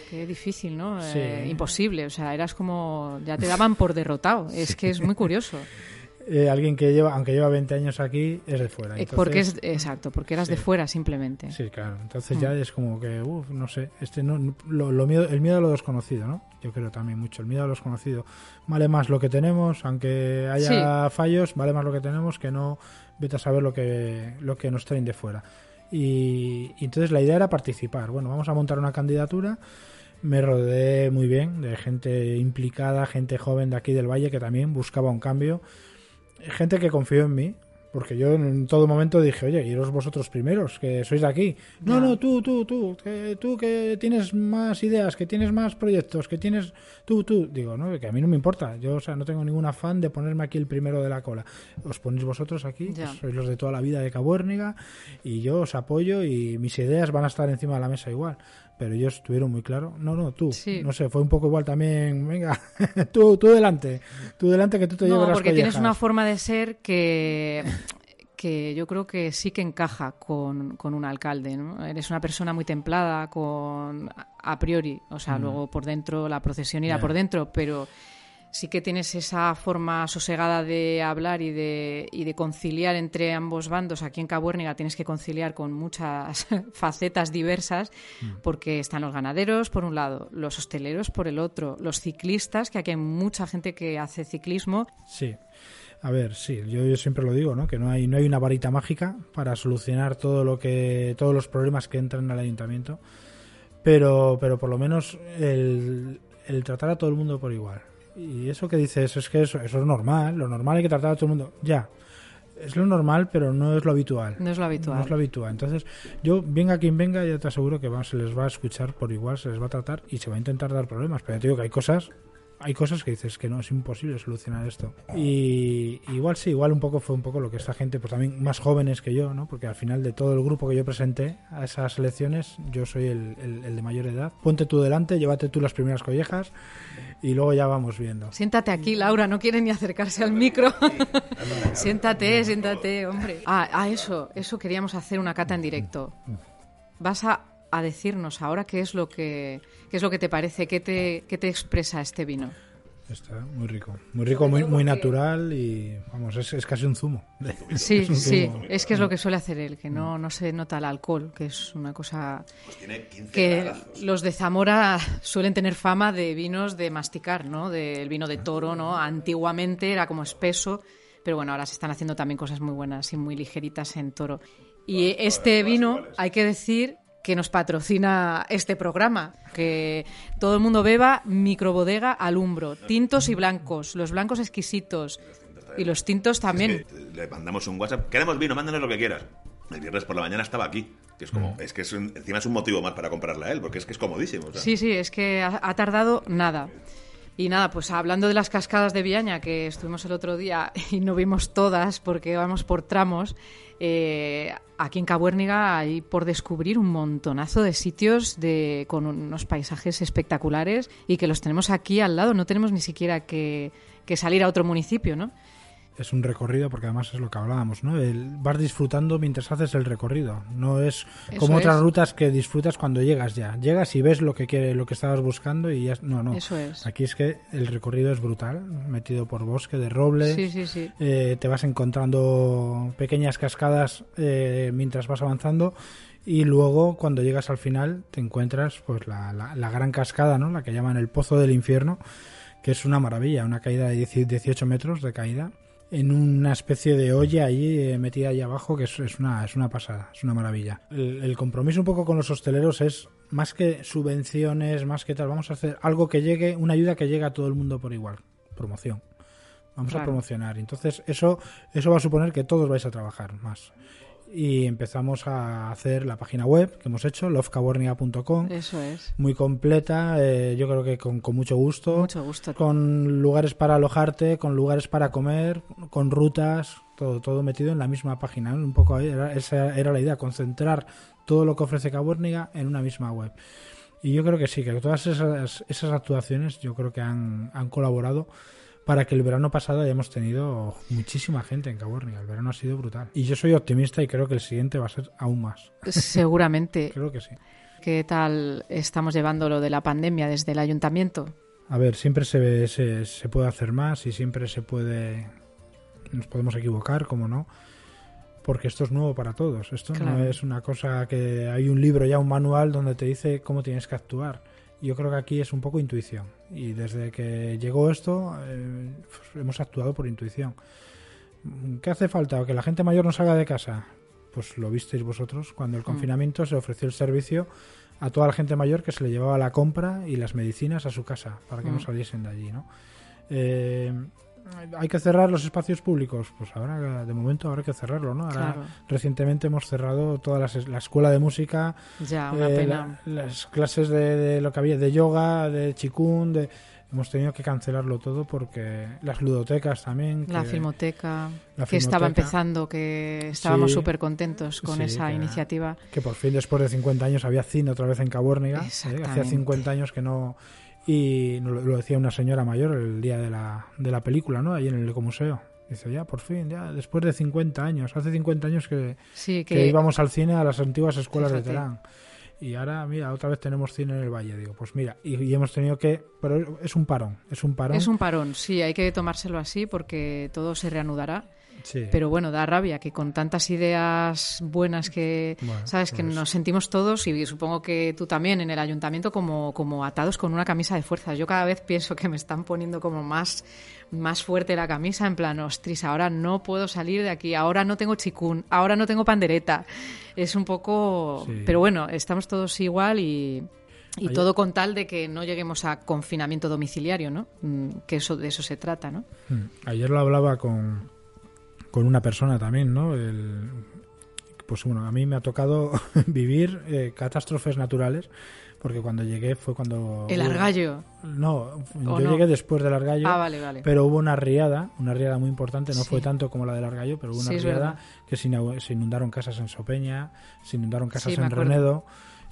qué difícil, ¿no? Sí. Eh, imposible, o sea, eras como, ya te daban por derrotado. Es que es muy curioso. Eh, alguien que lleva, aunque lleva 20 años aquí, es de fuera. Eh, porque es, Entonces- exacto, porque eras Sí. de fuera simplemente. Sí, claro. Entonces Mm. ya es como que, uff, no sé, este no, lo, lo miedo, el miedo a lo desconocido, ¿no? Yo creo también mucho, el miedo a lo desconocido. Vale más lo que tenemos, aunque haya fallos, vale más lo que tenemos que no vete a saber lo que, lo que nos traen de fuera. Y, y entonces la idea era participar. Bueno, vamos a montar una candidatura. Me rodeé muy bien de gente implicada, gente joven de aquí del Valle que también buscaba un cambio. Gente que confió en mí, porque yo en todo momento dije, oye, iros vosotros primeros, que sois de aquí. No, no, tú, tú, tú, que, tú que tienes más ideas, que tienes más proyectos, que tienes... Tú, tú. Digo, no, que a mí no me importa. Yo, o sea, no tengo ningún afán de ponerme aquí el primero de la cola. Os ponéis vosotros aquí, pues sois los de toda la vida de Cabuérniga, y yo os apoyo y mis ideas van a estar encima de la mesa igual. Pero ellos estuvieron muy claro. No, no, tú. Sí. No sé, fue un poco igual también. Venga, tú, tú delante. Tú delante que tú te llevas No, las porque tienes una forma de ser que, que yo creo que sí que encaja con, con un alcalde. ¿no? Eres una persona muy templada, con a priori, o sea, Mm. luego por dentro la procesión irá por dentro, pero sí que tienes esa forma sosegada de hablar y de, y de conciliar entre ambos bandos. Aquí en Cabuérniga tienes que conciliar con muchas facetas diversas, Mm. porque están los ganaderos por un lado, los hosteleros por el otro, los ciclistas, que aquí hay mucha gente que hace ciclismo. Sí. A ver, sí, yo, yo siempre lo digo, ¿no? Que no hay, no hay una varita mágica para solucionar todo lo que, todos los problemas que entran al ayuntamiento. Pero, pero por lo menos el, el tratar a todo el mundo por igual. Y eso que dices es que eso, eso es normal, lo normal hay que tratar a todo el mundo. Ya, es lo normal, pero no es lo habitual. No es lo habitual. No es lo habitual. Entonces, yo, venga quien venga, ya te aseguro que se les va a escuchar por igual, se les va a tratar y se va a intentar dar problemas. Pero ya te digo que hay cosas hay cosas que dices que no, es imposible solucionar esto. Y igual sí, igual un poco fue un poco lo que esta gente, pues también más jóvenes que yo, ¿no? Porque al final de todo el grupo que yo presenté a esas elecciones, yo soy el, el de mayor edad. Ponte tú delante, llévate tú las primeras collejas y luego ya vamos viendo. Siéntate aquí, Laura, no quiere ni acercarse al micro. siéntate, siéntate, hombre. Ah, ah, eso, eso queríamos hacer una cata en directo. Vas a, a decirnos ahora qué es lo que qué es lo que te parece, qué te, qué te expresa este vino. Está muy rico, muy rico, muy, muy natural y vamos, es, es casi un zumo. Sí, Es un sí, zumo. es que es lo que suele hacer él, que no, no se nota el alcohol, que es una cosa que los de Zamora suelen tener fama de vinos de masticar, ¿no? Del vino de toro, ¿no? Antiguamente era como espeso, pero bueno, ahora se están haciendo también cosas muy buenas y muy ligeritas en toro. Y este vino, hay que decir que nos patrocina este programa, que todo el mundo beba microbodega alumbro, tintos y blancos, los blancos exquisitos y los tintos también. Le mandamos un WhatsApp. Queremos vino, mándanos lo que quieras. El viernes por la mañana estaba aquí. Que es como, es que es un- encima es un motivo más para comprarla a él, porque es que es comodísimo. o sea. Sí, sí, es que ha, ha tardado nada. Y nada, pues hablando de las cascadas de Viaña, que estuvimos el otro día y no vimos todas porque vamos por tramos, eh, aquí en Cabuérniga hay por descubrir un montonazo de sitios de, con unos paisajes espectaculares y que los tenemos aquí al lado, no tenemos ni siquiera que, que salir a otro municipio, ¿no? Es un recorrido porque además es lo que hablábamos, ¿no? El, vas disfrutando mientras haces el recorrido. No es Eso como otras es. rutas que disfrutas cuando llegas ya. Llegas y ves lo que quiere, lo que estabas buscando y ya no, no. Eso es. Aquí es que el recorrido es brutal, metido por bosque de robles. Sí, sí, sí. Eh, te vas encontrando pequeñas cascadas eh, mientras vas avanzando y luego cuando llegas al final te encuentras pues la, la- la gran cascada, ¿no? La que llaman el Pozo del Infierno, que es una maravilla, una caída de 10 18 metros de caída en una especie de olla ahí eh, metida ahí abajo que es, es una es una pasada, es una maravilla. El, el compromiso un poco con los hosteleros es más que subvenciones, más que tal, vamos a hacer algo que llegue, una ayuda que llegue a todo el mundo por igual, promoción. Vamos a promocionar. Entonces, eso, eso va a suponer que todos vais a trabajar más. Y empezamos a hacer la página web que hemos hecho, lovecabornia.com. Eso es. Muy completa, eh, yo creo que con, con mucho gusto. Mucho gusto. Con lugares para alojarte, con lugares para comer, con rutas, todo, todo metido en la misma página. Un poco ahí, era, esa era la idea, concentrar todo lo que ofrece Caborniga en una misma web. Y yo creo que sí, que todas esas, esas actuaciones yo creo que han, han colaborado para que el verano pasado hayamos tenido muchísima gente en Caborniga. El verano ha sido brutal. Y yo soy optimista y creo que el siguiente va a ser aún más. Seguramente. creo que sí. ¿Qué tal estamos llevando lo de la pandemia desde el ayuntamiento? A ver, siempre se, se, se puede hacer más y siempre se puede... Nos podemos equivocar, como no. Porque esto es nuevo para todos. Esto no es una cosa que hay un libro ya, un manual donde te dice cómo tienes que actuar. Yo creo que aquí es un poco intuición. Y desde que llegó esto, eh, pues hemos actuado por intuición. ¿Qué hace falta? ¿Que la gente mayor no salga de casa? Pues lo visteis vosotros. Cuando el Mm. confinamiento se ofreció el servicio a toda la gente mayor que se le llevaba la compra y las medicinas a su casa para que no Mm. saliesen de allí, ¿no? Eh, hay que cerrar los espacios públicos, pues ahora de momento habrá que cerrarlo, ¿no? Ahora Claro. recientemente hemos cerrado toda las- la escuela de música, Ya, una eh, pena. la- las clases de, de lo que había de yoga, de chikun, de hemos tenido que cancelarlo todo porque las ludotecas también, La que- filmoteca, la que estaba empezando, que estábamos Sí. súper contentos con Sí, esa que- iniciativa. que por fin después de 50 años había cine otra vez en Caborniga. ¿eh? Hacía Exactamente. 50 años que no... Y lo decía una señora mayor el día de la, de la película, ¿no? Ahí en el Ecomuseo. Dice, ya, por fin, ya, después de 50 años. Hace 50 años que, Sí, que que- íbamos al cine a las antiguas escuelas Fíjate. de Terán. Y ahora, mira, otra vez tenemos cine en el Valle. Digo, pues mira, y, y hemos tenido que... Pero es un parón, es un parón. Es un parón, sí, hay que tomárselo así porque todo se reanudará. Sí. Pero bueno, da rabia que con tantas ideas buenas que, Bueno, sabes, que pues- nos sentimos todos y supongo que tú también en el ayuntamiento como, como atados con una camisa de fuerzas. Yo cada vez pienso que me están poniendo como más, más fuerte la camisa, en plan, ostras, ahora no puedo salir de aquí, ahora no tengo chicún, ahora no tengo pandereta. Es un poco... Sí. Pero bueno, estamos todos igual y... Y todo con tal de que no lleguemos a confinamiento domiciliario, ¿no? Mm, Que eso de eso se trata, ¿no? Mm. Ayer lo hablaba con, con una persona también, ¿no? El, pues bueno, a mí me ha tocado vivir eh, catástrofes naturales porque cuando llegué fue cuando... El argallo. No, yo llegué después del argallo. Ah, vale, vale. Pero hubo una riada, una riada muy importante, no fue tanto como la del argallo, pero hubo una riada que se inundaron casas en Sopeña, se inundaron casas en Renedo.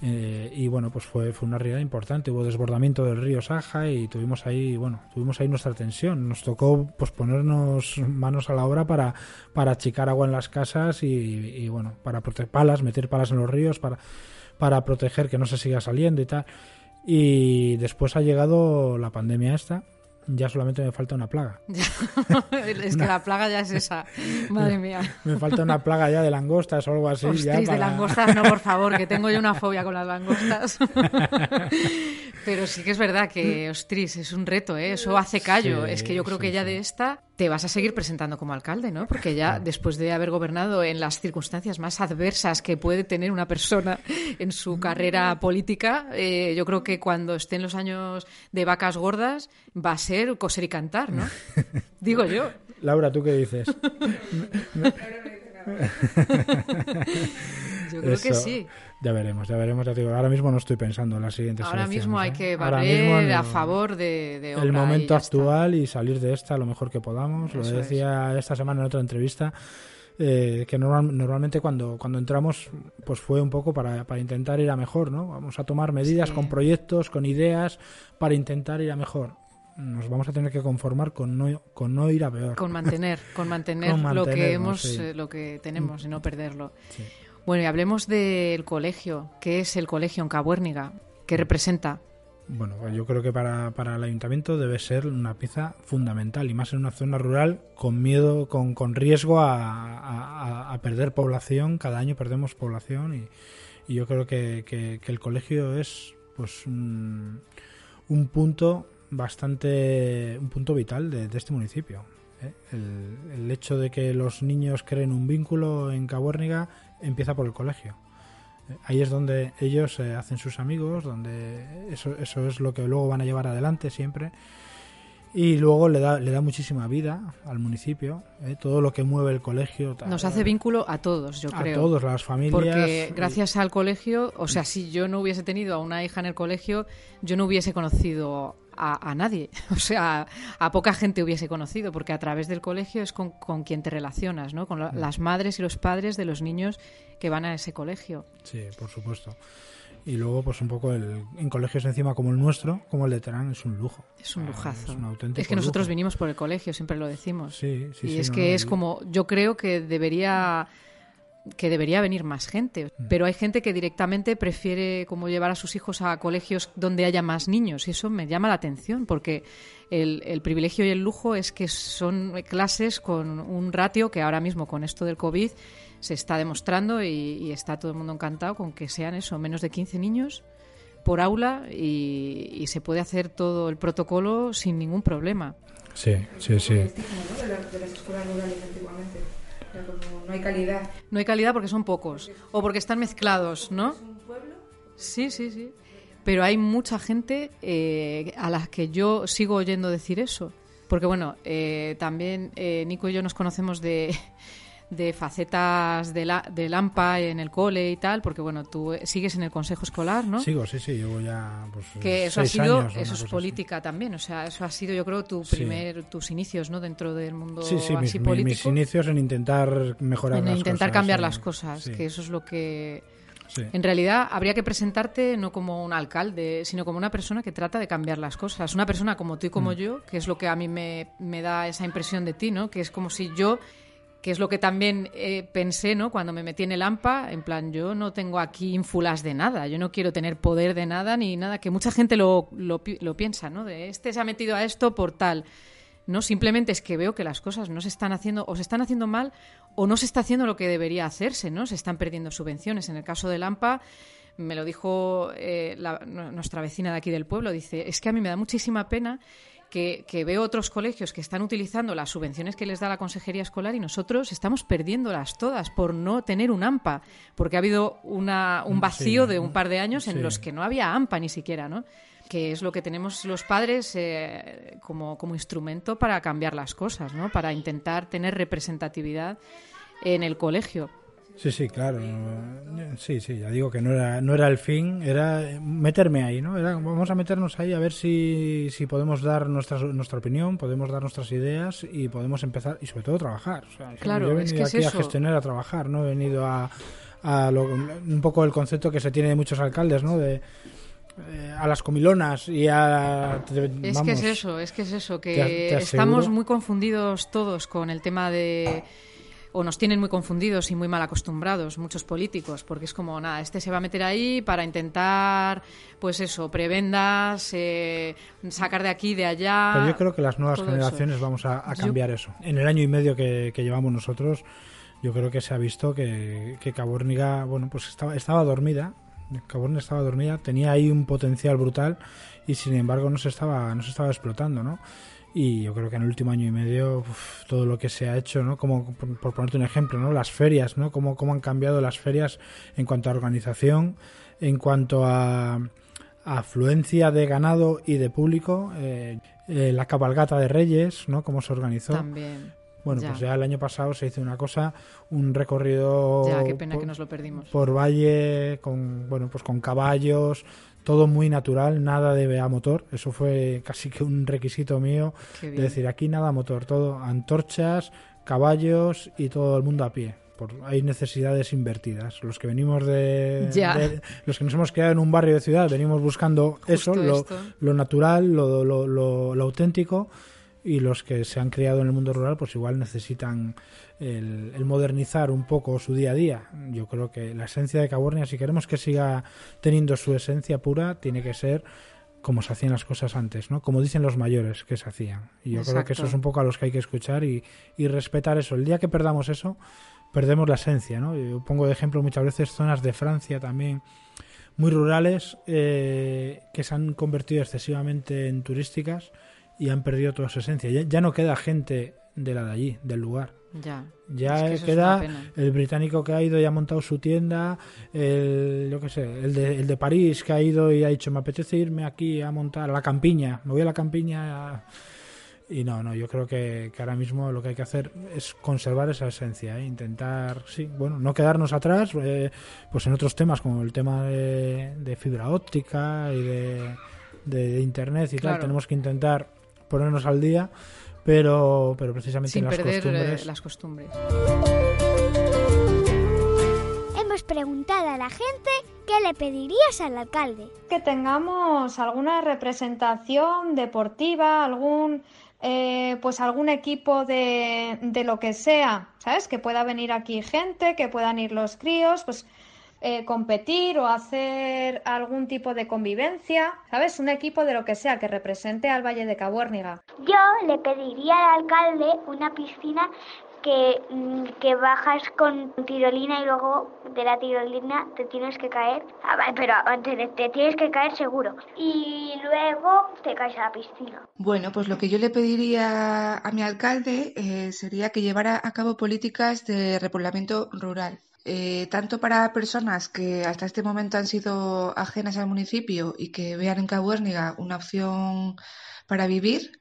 Eh, y bueno, pues fue, fue una riada importante, hubo desbordamiento del río Saja y tuvimos ahí, bueno, tuvimos ahí nuestra tensión. Nos tocó pues ponernos manos a la obra para, para achicar agua en las casas y, y bueno, para proteger palas, meter palas en los ríos, para para proteger que no se siga saliendo y tal. Y después ha llegado la pandemia esta, ya solamente me falta una plaga. es que la plaga ya es esa. Madre mía. Me falta una plaga ya de langostas o algo así. Ostris, de langostas, no, por favor, que tengo yo una fobia con las langostas. Pero sí que es verdad que, ostris, es un reto, ¿eh? Eso hace callo. es que yo creo que ya de esta te vas a seguir presentando como alcalde, ¿no? Porque ya después de haber gobernado en las circunstancias más adversas que puede tener una persona en su carrera política, eh, yo creo que cuando estén los años de vacas gordas va a ser coser y cantar, ¿no? Digo yo. Laura, ¿tú qué dices? yo creo que sí. Ya veremos, ya veremos. ahora mismo no estoy pensando en las siguientes Ahora mismo hay ¿eh? que barrer a favor de, el momento actual y salir de esta lo mejor que podamos. lo decía esta semana en otra entrevista. Eh, que normalmente cuando, cuando entramos pues fue un poco para, para intentar ir a mejor, ¿no? Vamos a tomar medidas con proyectos, con ideas para intentar ir a mejor nos vamos a tener que conformar con no, con no ir a peor. Con mantener, con mantener, lo que hemos, eh, lo que tenemos y no perderlo. Bueno, y hablemos del colegio. ¿Qué es el colegio en Cabuérniga? ¿Qué representa? Bueno, pues yo creo que para, para, el ayuntamiento debe ser una pieza fundamental y más en una zona rural con miedo, con, con riesgo a, a, perder población. Cada año perdemos población y, yo creo que, que, el colegio es pues un, un, punto bastante, un punto vital de, este municipio. ¿eh? El, el, hecho de que los niños creen un vínculo en Cabuérniga empieza por el colegio. Ahí es donde ellos eh, hacen sus amigos, donde eso, eso es lo que luego van a llevar adelante siempre. Y luego le da, le da muchísima vida al municipio, eh, todo lo que mueve el colegio. Nos hace vínculo a todos, yo creo. A todos, las familias. Porque gracias al colegio, o sea, si yo no hubiese tenido a una hija en el colegio, yo no hubiese conocido a, nadie, o sea, a, poca gente hubiese conocido, porque a través del colegio es con, quien te relacionas, ¿no? Con mm. las madres y los padres de los niños que van a ese colegio. Sí, por supuesto. Y luego, pues un poco el, en colegios encima como el nuestro, como el de Terán, es un lujo. Es un lujazo. Es, un auténtico es que nosotros vinimos por el colegio, siempre lo decimos. Sí, sí, y es que es como, yo creo que debería que debería venir más gente, mm. pero hay gente que directamente prefiere como llevar a sus hijos a colegios donde haya más niños y eso me llama la atención porque el, privilegio y el lujo es que son clases con un ratio que ahora mismo con esto del COVID se está demostrando y, está todo el mundo encantado con que sean eso, menos de 15 niños por aula y, se puede hacer todo el protocolo sin ningún problema. Sí, sí, sí no hay calidad. No hay calidad porque son pocos o porque están mezclados, ¿no? Sí, sí, sí. Pero hay mucha gente eh, a la que yo sigo oyendo decir eso. Porque bueno, eh, también eh, Nico y yo nos conocemos de, de facetas de, la, de Lampa en el cole y tal, porque bueno, tú sigues en el consejo escolar, ¿no? Sigo, sí, sí, llevo ya pues, que eso ha sido, eso es política también, o sea, eso ha sido yo creo tu primer, tus inicios, ¿no? Dentro del mundo sí, sí, así mis, político. mis inicios en intentar mejorar en las intentar cambiar las cosas, que eso es lo que en realidad habría que presentarte no como un alcalde, sino como una persona que trata de cambiar las cosas. Una persona como tú y como mm. yo, que es lo que a mí me, me, da esa impresión de ti, ¿no? Que es como si yo que es lo que también eh, pensé ¿no? cuando me metí en el AMPA, en plan, yo no tengo aquí ínfulas de nada, yo no quiero tener poder de nada ni nada, que mucha gente lo, lo, piensa, ¿no? De este se ha metido a esto por tal. No, simplemente es que veo que las cosas no se están haciendo, o se están haciendo mal, o no se está haciendo lo que debería hacerse, ¿no? Se están perdiendo subvenciones. En el caso del AMPA, me lo dijo eh, nuestra vecina de aquí del pueblo, dice, es que a mí me da muchísima pena que, veo otros colegios que están utilizando las subvenciones que les da la Consejería Escolar y nosotros estamos perdiéndolas todas por no tener un AMPA, porque ha habido una, un vacío de un par de años en los que no había AMPA ni siquiera, ¿no? que es lo que tenemos los padres eh, como, como instrumento para cambiar las cosas, ¿no? para intentar tener representatividad en el colegio. Sí, sí, claro. Sí, sí, ya digo que no era, no era el fin, era meterme ahí, ¿no? Era, vamos a meternos ahí a ver si, si podemos dar nuestra, nuestra opinión, podemos dar nuestras ideas y podemos empezar, y sobre todo trabajar. claro, yo he venido es que aquí a gestionar, a trabajar, ¿no? He venido a, a lo- un poco el concepto que se tiene de muchos alcaldes, ¿no? De, eh, a las comilonas y a... Es vamos, que es eso, es que es eso, que te a- te estamos muy confundidos todos con el tema de o nos tienen muy confundidos y muy mal acostumbrados muchos políticos, porque es como, nada, este se va a meter ahí para intentar, pues eso, prebendas, eh, sacar de aquí, de allá. Pero yo creo que las nuevas generaciones eso. vamos a, a Yo- cambiar eso. En el año y medio que, que llevamos nosotros, yo creo que se ha visto que, que Caborniga, bueno, pues estaba, estaba dormida. Caborniga estaba dormida, tenía ahí un potencial brutal y sin embargo no se estaba, no se estaba explotando, ¿no? Y yo creo que en el último año y medio uf, todo lo que se ha hecho, ¿no? Como por, por ponerte un ejemplo, ¿no? Las ferias, ¿no? Cómo, cómo han cambiado las ferias en cuanto a organización, en cuanto a, a afluencia de ganado y de público, eh, eh, la cabalgata de Reyes, ¿no? Cómo se organizó. También. Bueno, Ya. pues ya el año pasado se hizo una cosa, un recorrido Ya, qué pena por, que nos lo perdimos. por valle con bueno, pues con caballos, todo muy natural, nada de a motor. Eso fue casi que un requisito mío bien. decir aquí nada a motor, todo antorchas, caballos y todo el mundo a pie. Por, hay necesidades invertidas. Los que venimos de, los que nos hemos quedado en un barrio de ciudad, venimos buscando eso, lo, lo natural, lo, lo, lo- lo auténtico, y los que se han criado en el mundo rural, pues igual necesitan el, el modernizar un poco su día a día. Yo creo que la esencia de Cabornia, si queremos que siga teniendo su esencia pura, tiene que ser como se hacían las cosas antes, ¿no? Como dicen los mayores que se hacían. Y yo creo que eso es un poco a los que hay que escuchar y, y respetar eso. El día que perdamos eso, perdemos la esencia, ¿no? Yo pongo de ejemplo muchas veces zonas de Francia también muy rurales eh, que se han convertido excesivamente en turísticas y han perdido toda su esencia. Ya, ya no queda gente de la de allí, del lugar. Ya. Ya Es que queda el británico que ha ido y ha montado su tienda, el, yo qué sé, el de, el de París que ha ido y ha dicho, me apetece irme aquí a montar a la campiña, me voy a la campiña. a-". Y no, no, yo creo que, que ahora mismo lo que hay que hacer es conservar esa esencia, ¿eh? intentar, sí, bueno, no quedarnos atrás, eh, pues en otros temas como el tema de, de fibra óptica y de, de- de internet y tal, Claro. tenemos que intentar ponernos al día, pero, pero precisamente Sin en las perder eh, costumbres. las costumbres. Hemos preguntado a la gente qué le pedirías al alcalde. que tengamos alguna representación deportiva, algún eh, pues algún equipo de, de lo que sea, ¿sabes? Que pueda venir aquí gente, que puedan ir los críos, pues eh, competir o hacer algún tipo de convivencia, ¿sabes? Un equipo de lo que sea que represente al Valle de Cabuérniga. Yo le pediría al alcalde una piscina que, mm, que bajas con tirolina y luego de la tirolina te tienes que caer. Ah, vale, pero antes de- te tienes que caer seguro. Y luego te caes a la piscina. Bueno, pues lo que yo le pediría a mi alcalde eh, sería que llevara a cabo políticas de repoblamiento rural. Eh, tanto para personas que hasta este momento han sido ajenas al municipio y que vean en Cabuérniga una opción para vivir,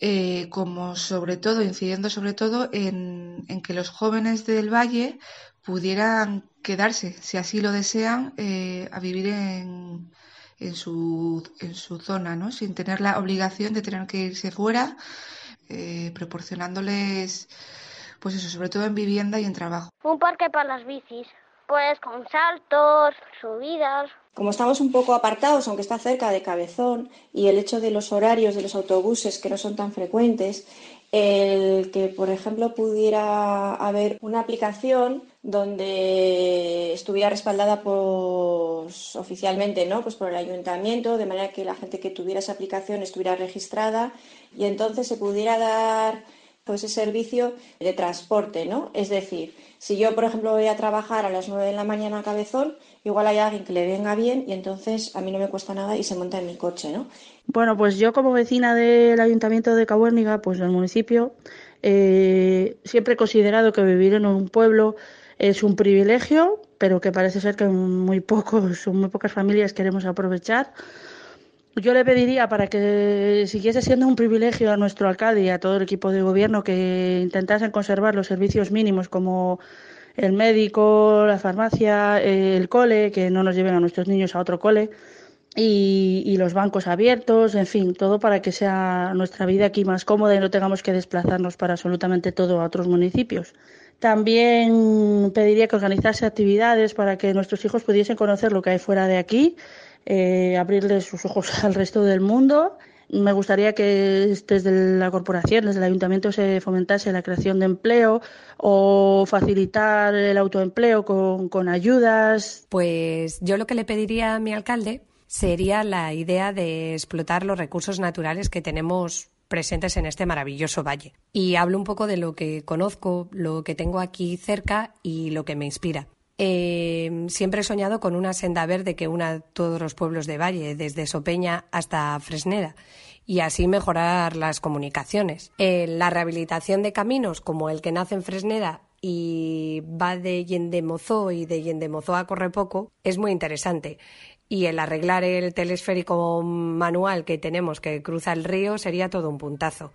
eh, como sobre todo, incidiendo sobre todo en, que los jóvenes del valle pudieran quedarse, si así lo desean, eh, a vivir en, en su, en su zona, ¿no? Sin tener la obligación de tener que irse fuera, proporcionándoles, pues eso, sobre todo en vivienda y en trabajo. Un parque para las bicis. Pues con saltos, subidas. Como estamos un poco apartados, aunque está cerca de Cabezón, y el hecho de los horarios de los autobuses que no son tan frecuentes, el que, por ejemplo, pudiera haber una aplicación donde estuviera respaldada pues, oficialmente ¿no? pues por el ayuntamiento, de manera que la gente que tuviera esa aplicación estuviera registrada y entonces se pudiera dar ese servicio de transporte, ¿no? Es decir, si yo, por ejemplo, voy a trabajar a las 9 de la mañana a Cabezón, igual hay alguien que le venga bien y entonces a mí no me cuesta nada y se monta en mi coche, ¿no? Bueno, pues yo como vecina del Ayuntamiento de Cabuérniga, pues del municipio, eh, siempre he considerado que vivir en un pueblo es un privilegio, pero que parece ser que muy pocos, muy pocas familias queremos aprovechar. Yo le pediría para que siguiese siendo un privilegio a nuestro alcalde y a todo el equipo de gobierno que intentasen conservar los servicios mínimos como el médico, la farmacia, el cole, que no nos lleven a nuestros niños a otro cole. Y, y, los bancos abiertos, en fin, todo para que sea nuestra vida aquí más cómoda y no tengamos que desplazarnos para absolutamente todo a otros municipios. También pediría que organizase actividades para que nuestros hijos pudiesen conocer lo que hay fuera de aquí, eh, abrirles sus ojos al resto del mundo. Me gustaría que desde la corporación, desde el ayuntamiento, se fomentase la creación de empleo o facilitar el autoempleo con, con ayudas. Pues yo lo que le pediría a mi alcalde sería la idea de explotar los recursos naturales que tenemos presentes en este maravilloso valle. Y hablo un poco de lo que conozco, lo que tengo aquí cerca y lo que me inspira. Eh, siempre he soñado con una senda verde que una todos los pueblos de Valle, desde Sopeña hasta Fresneda, y así mejorar las comunicaciones. Eh, la rehabilitación de caminos, como el que nace en Fresneda y va de Yendemozó y de Yendemozó a Correpoco, es muy interesante y el arreglar el telesférico manual que tenemos que cruza el río sería todo un puntazo.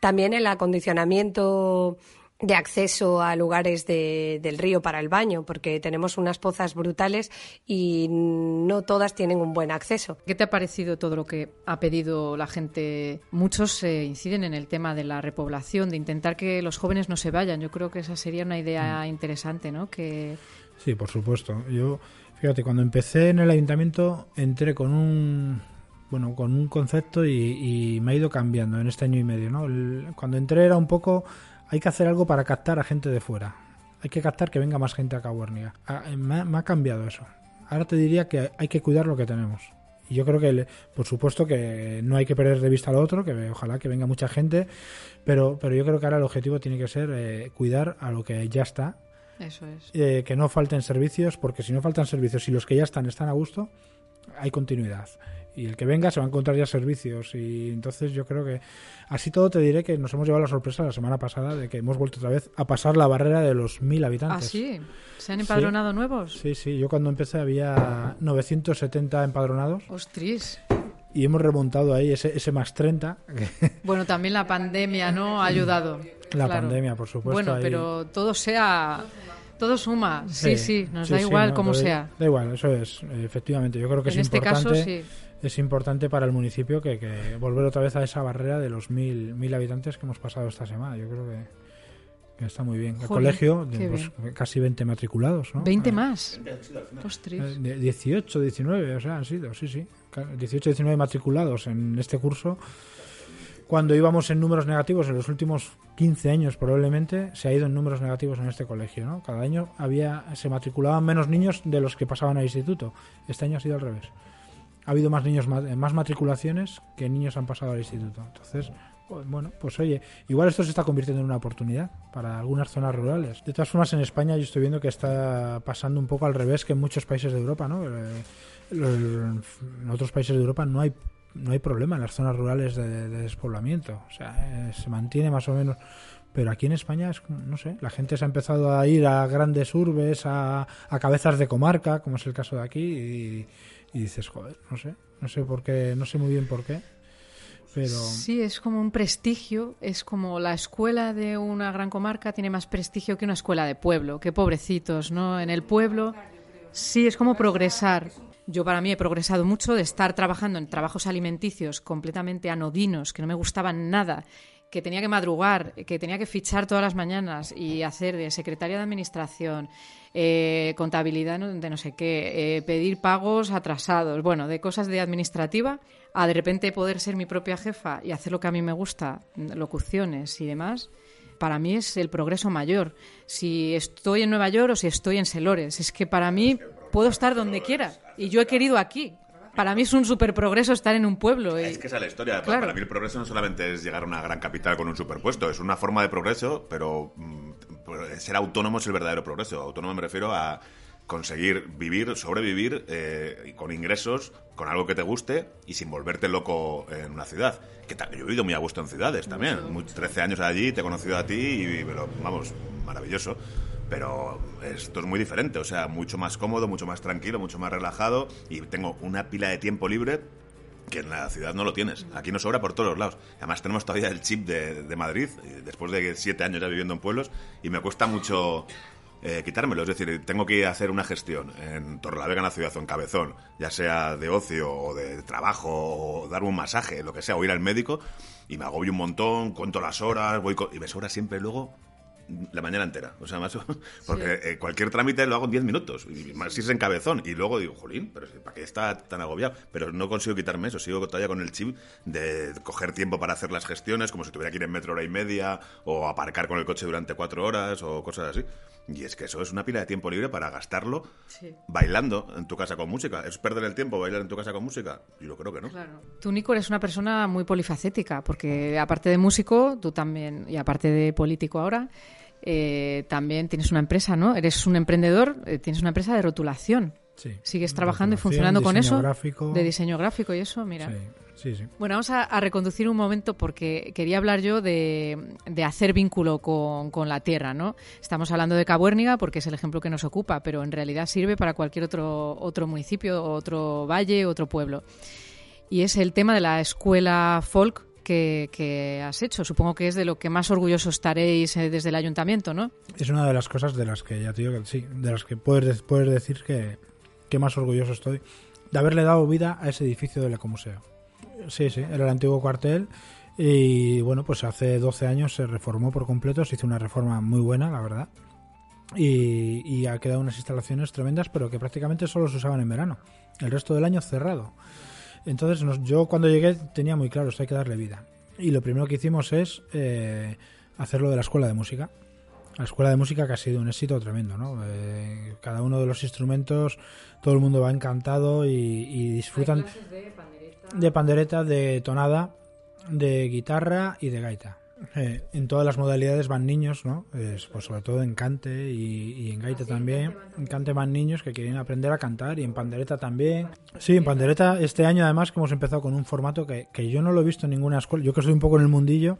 También el acondicionamiento de acceso a lugares del río para el baño, porque tenemos unas pozas brutales y no todas tienen un buen acceso. ¿Qué te ha parecido todo lo que ha pedido la gente? Muchos eh, inciden en el tema de la repoblación, de intentar que los jóvenes no se vayan. Yo creo que esa sería una idea mm. interesante, ¿no? Que... Sí, por supuesto. Yo Fíjate, cuando empecé en el ayuntamiento entré con un bueno con un concepto y, me ha ido cambiando en este año y medio. ¿no? cuando entré era un poco hay que hacer algo para captar a gente de fuera. Hay que captar que venga más gente a Cabuernia. Ah, eh, me, ha cambiado eso. Ahora te diría que hay que cuidar lo que tenemos. Y yo creo que, por supuesto, que no hay que perder de vista lo otro, que ojalá que venga mucha gente, pero, pero yo creo que ahora el objetivo tiene que ser eh, cuidar a lo que ya está eso es. Eh, que no falten servicios, porque si no faltan servicios y los que ya están están a gusto, hay continuidad. Y el que venga se va a encontrar ya servicios. Y entonces yo creo que así todo te diré que nos hemos llevado la sorpresa la semana pasada de que hemos vuelto otra vez a pasar la barrera de los mil habitantes. ¿Ah, sí? ¿Se han empadronado nuevos? Sí, sí. Yo cuando empecé había 970 empadronados. ¡Ostras! Y hemos remontado ahí ese, ese más 30. Bueno, también la pandemia, ¿no? Ha ayudado. La pandemia, por supuesto. Bueno, pero todo sea todo suma, sí, sí, nos da igual como sea. Da igual, eso es, efectivamente. Yo creo que en es este importante. Caso, sí. Es importante para el municipio que, volver otra vez a esa barrera de los mil, mil habitantes que hemos pasado esta semana. Yo creo que, está muy bien. el colegio, pues, casi 20 matriculados, ¿no? ¿20 más? 18, 19, o sea, han sido, sí, sí. 18, 19 matriculados en este curso cuando íbamos en números negativos en los últimos 15 años probablemente se ha ido en números negativos en este colegio, ¿no? Cada año había se matriculaban menos niños de los que pasaban al instituto. Este año ha sido al revés. Ha habido más niños más matriculaciones que niños han pasado al instituto. Entonces, pues, bueno, pues oye, igual esto se está convirtiendo en una oportunidad para algunas zonas rurales. De todas formas, en España yo estoy viendo que está pasando un poco al revés que en muchos países de Europa, ¿no? Eh, en otros países de Europa no hay no hay problema en las zonas rurales de, despoblamiento. O sea, eh, se mantiene más o menos. Pero aquí en España es, no sé, la gente se ha empezado a ir a grandes urbes, a, cabezas de comarca, como es el caso de aquí, y, dices, joder, no sé, no sé por qué, no sé muy bien por qué. Pero... Sí, es como un prestigio, es como la escuela de una gran comarca tiene más prestigio que una escuela de pueblo, que pobrecitos, ¿no? En el pueblo sí es como progresar, yo para mí he progresado mucho de estar trabajando en trabajos alimenticios completamente anodinos, que no me gustaban nada, que tenía que madrugar, que tenía que fichar todas las mañanas y hacer de secretaria de administración, eh, contabilidad de no sé qué, eh, pedir pagos atrasados, bueno, de cosas de administrativa, a de repente poder ser mi propia jefa y hacer lo que a mí me gusta, locuciones y demás para mí es el progreso mayor. Si estoy en Nueva York o si estoy en Selores, es que para mí puedo estar donde quiera. Y yo he querido aquí. Para mí es un super progreso estar en un pueblo. Es que esa es la historia. Para mí el progreso no solamente es llegar a una gran capital con un superpuesto, es una forma de progreso, pero mm, ser autónomo es el verdadero progreso. Autónomo me refiero a conseguir vivir, sobrevivir eh, con ingresos, con algo que te guste y sin volverte loco en una ciudad. Que yo he vivido muy a gusto en ciudades también. 13 años allí, te he conocido a ti y, vamos, maravilloso pero esto es muy diferente, o sea, mucho más cómodo, mucho más tranquilo, mucho más relajado y tengo una pila de tiempo libre que en la ciudad no lo tienes. Aquí nos sobra por todos los lados. Además tenemos todavía el chip de, Madrid, después de siete años ya viviendo en pueblos, y me cuesta mucho eh, quitármelo. Es decir, tengo que hacer una gestión en Torrelavega, en la ciudad, o en Cabezón, ya sea de ocio o de trabajo, o dar un masaje, lo que sea, o ir al médico, y me agobio un montón, cuento las horas, voy y me sobra siempre luego la mañana entera. O sea, más porque eh, cualquier trámite lo hago en 10 minutos. Y más si es en cabezón. Y luego digo, jolín, pero ¿para qué está tan agobiado? Pero no consigo quitarme eso. Sigo todavía con el chip de coger tiempo para hacer las gestiones, como si tuviera que ir en metro hora y media, o aparcar con el coche durante cuatro horas, o cosas así. Y es que eso es una pila de tiempo libre para gastarlo bailando en tu casa con música. ¿Es perder el tiempo bailar en tu casa con música? Yo creo que no. Tú, Nico, eres una persona muy polifacética, porque aparte de músico, tú también, y aparte de político ahora, eh, también tienes una empresa, ¿no? Eres un emprendedor, eh, tienes una empresa de rotulación. Sí. Sigues trabajando y funcionando con eso. Gráfico. De diseño gráfico y eso, mira. Sí, sí. Bueno, vamos a, reconducir un momento porque quería hablar yo de, de hacer vínculo con, con, la tierra, ¿no? Estamos hablando de Cabuérniga porque es el ejemplo que nos ocupa, pero en realidad sirve para cualquier otro, otro municipio, otro valle, otro pueblo. Y es el tema de la escuela folk que, has hecho. Supongo que es de lo que más orgulloso estaréis eh, desde el ayuntamiento, ¿no? Es una de las cosas de las que ya te digo que sí, de las que puedes, puedes decir que, que más orgulloso estoy de haberle dado vida a ese edificio del Ecomuseo. Sí, sí, era el antiguo cuartel y bueno, pues hace 12 años se reformó por completo, se hizo una reforma muy buena, la verdad. Y, y ha quedado unas instalaciones tremendas, pero que prácticamente solo se usaban en verano. El resto del año cerrado. Entonces yo cuando llegué tenía muy claro, esto hay que darle vida. Y lo primero que hicimos es eh, hacerlo de la escuela de música. La escuela de música que ha sido un éxito tremendo, ¿no? Eh, cada uno de los instrumentos, todo el mundo va encantado y, disfrutan de pandereta. de pandereta, de tonada, de guitarra y de gaita. Eh, en todas las modalidades van niños, ¿no? pues sobre todo en cante y, en gaita también. En cante van niños que quieren aprender a cantar y en pandereta también. Sí, en pandereta este año además que hemos empezado con un formato que, que yo no lo he visto en ninguna escuela. Yo que soy un poco en el mundillo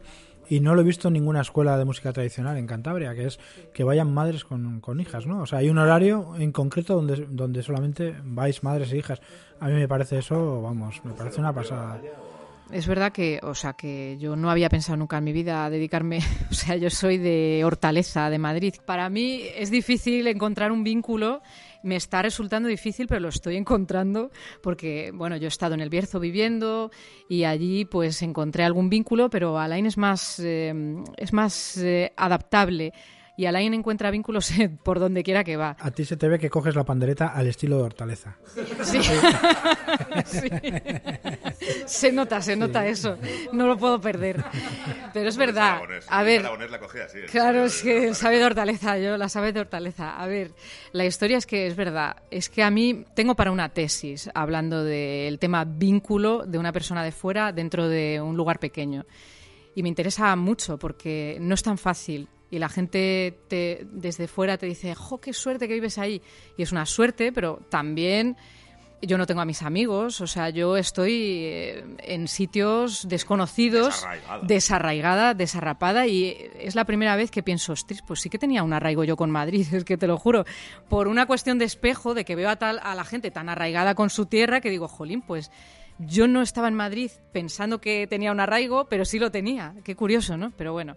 y no lo he visto en ninguna escuela de música tradicional en Cantabria, que es que vayan madres con, con hijas, ¿no? O sea, hay un horario en concreto donde, donde solamente vais madres e hijas. A mí me parece eso, vamos, me parece una pasada. Es verdad que, o sea, que yo no había pensado nunca en mi vida dedicarme, o sea, yo soy de Hortaleza, de Madrid. Para mí es difícil encontrar un vínculo, me está resultando difícil, pero lo estoy encontrando porque, bueno, yo he estado en el Bierzo viviendo y allí pues encontré algún vínculo, pero Alain es más, eh, es más eh, adaptable y Alain encuentra vínculos por donde quiera que va. A ti se te ve que coges la pandereta al estilo de Hortaleza. Sí. se nota, se nota eso. No lo puedo perder. Pero es verdad. A ver. Claro, es que sabe de Hortaleza, yo la sabe de Hortaleza. A ver, la historia es que es verdad. Es que a mí tengo para una tesis hablando del tema vínculo de una persona de fuera dentro de un lugar pequeño. Y me interesa mucho porque no es tan fácil y la gente te, desde fuera te dice, ¡jo, qué suerte que vives ahí! Y es una suerte, pero también yo no tengo a mis amigos, o sea, yo estoy eh, en sitios desconocidos, desarraigada. desarrapada, y es la primera vez que pienso, hostia, pues sí que tenía un arraigo yo con Madrid, es que te lo juro, por una cuestión de espejo, de que veo a, tal, a la gente tan arraigada con su tierra, que digo, jolín, pues yo no estaba en Madrid pensando que tenía un arraigo, pero sí lo tenía, qué curioso, ¿no? Pero bueno.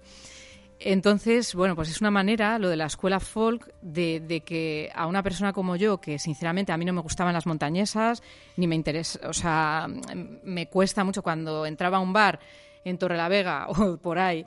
Entonces, bueno, pues es una manera, lo de la escuela folk, de, que a una persona como yo, que sinceramente a mí no me gustaban las montañesas, ni me interesa, o sea, me cuesta mucho cuando entraba a un bar en Torre la Vega o por ahí,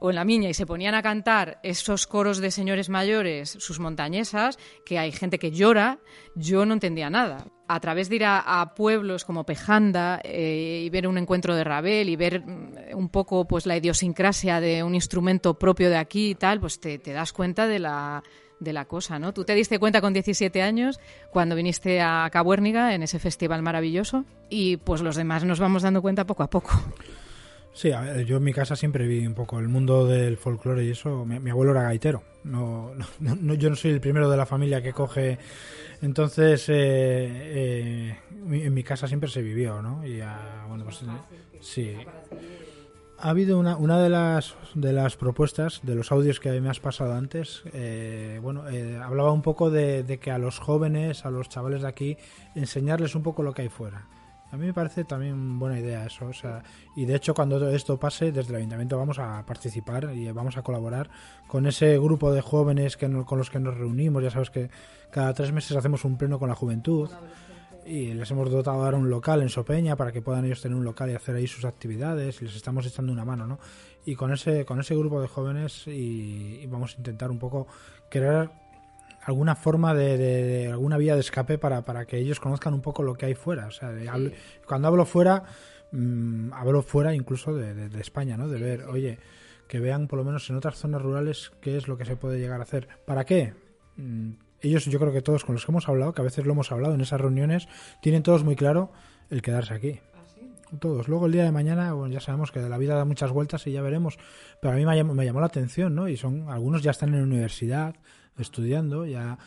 o en La Miña, y se ponían a cantar esos coros de señores mayores, sus montañesas, que hay gente que llora, yo no entendía nada a través de ir a, pueblos como Pejanda eh, y ver un encuentro de Ravel y ver mm, un poco pues la idiosincrasia de un instrumento propio de aquí y tal, pues te, das cuenta de la, de la cosa, ¿no? Tú te diste cuenta con 17 años cuando viniste a Cabuérniga en ese festival maravilloso y pues los demás nos vamos dando cuenta poco a poco. Sí, yo en mi casa siempre vi un poco el mundo del folclore y eso. Mi, abuelo era gaitero. No, no, yo no soy el primero de la familia que coge entonces, eh, eh, en mi casa siempre se vivió, ¿no? Y bueno, pues sí. Ha habido una, una de las de las propuestas de los audios que me has pasado antes. Eh, bueno, hablaba un poco de, que a los jóvenes, a los chavales de aquí, enseñarles un poco lo que hay fuera. A mí me parece también buena idea eso. O sea, y de hecho, cuando esto pase, desde el ayuntamiento vamos a participar y vamos a colaborar con ese grupo de jóvenes que no- con los que nos reunimos. Ya sabes que cada tres meses hacemos un pleno con la juventud y les hemos dotado ahora un local en Sopeña para que puedan ellos tener un local y hacer ahí sus actividades y les estamos echando una mano, ¿no? Y con ese con ese grupo de jóvenes y, y vamos a intentar un poco crear alguna forma de, de- de alguna vía de escape para, para que ellos conozcan un poco lo que hay fuera. O sea, de hablo- cuando hablo fuera, mm, hablo fuera incluso de España, ¿no? De ver, oye, que vean por lo menos en otras zonas rurales qué es lo que se puede llegar a hacer. ¿Para qué? Mm, ellos, yo creo que todos con los que hemos hablado, que a veces lo hemos hablado en esas reuniones, tienen todos muy claro el quedarse aquí. Todos. Luego el día de mañana, bueno, ya sabemos que la vida da muchas vueltas y ya veremos. Pero a mí me llamó, la atención, ¿no? Y son algunos ya están en la universidad estudiando, ya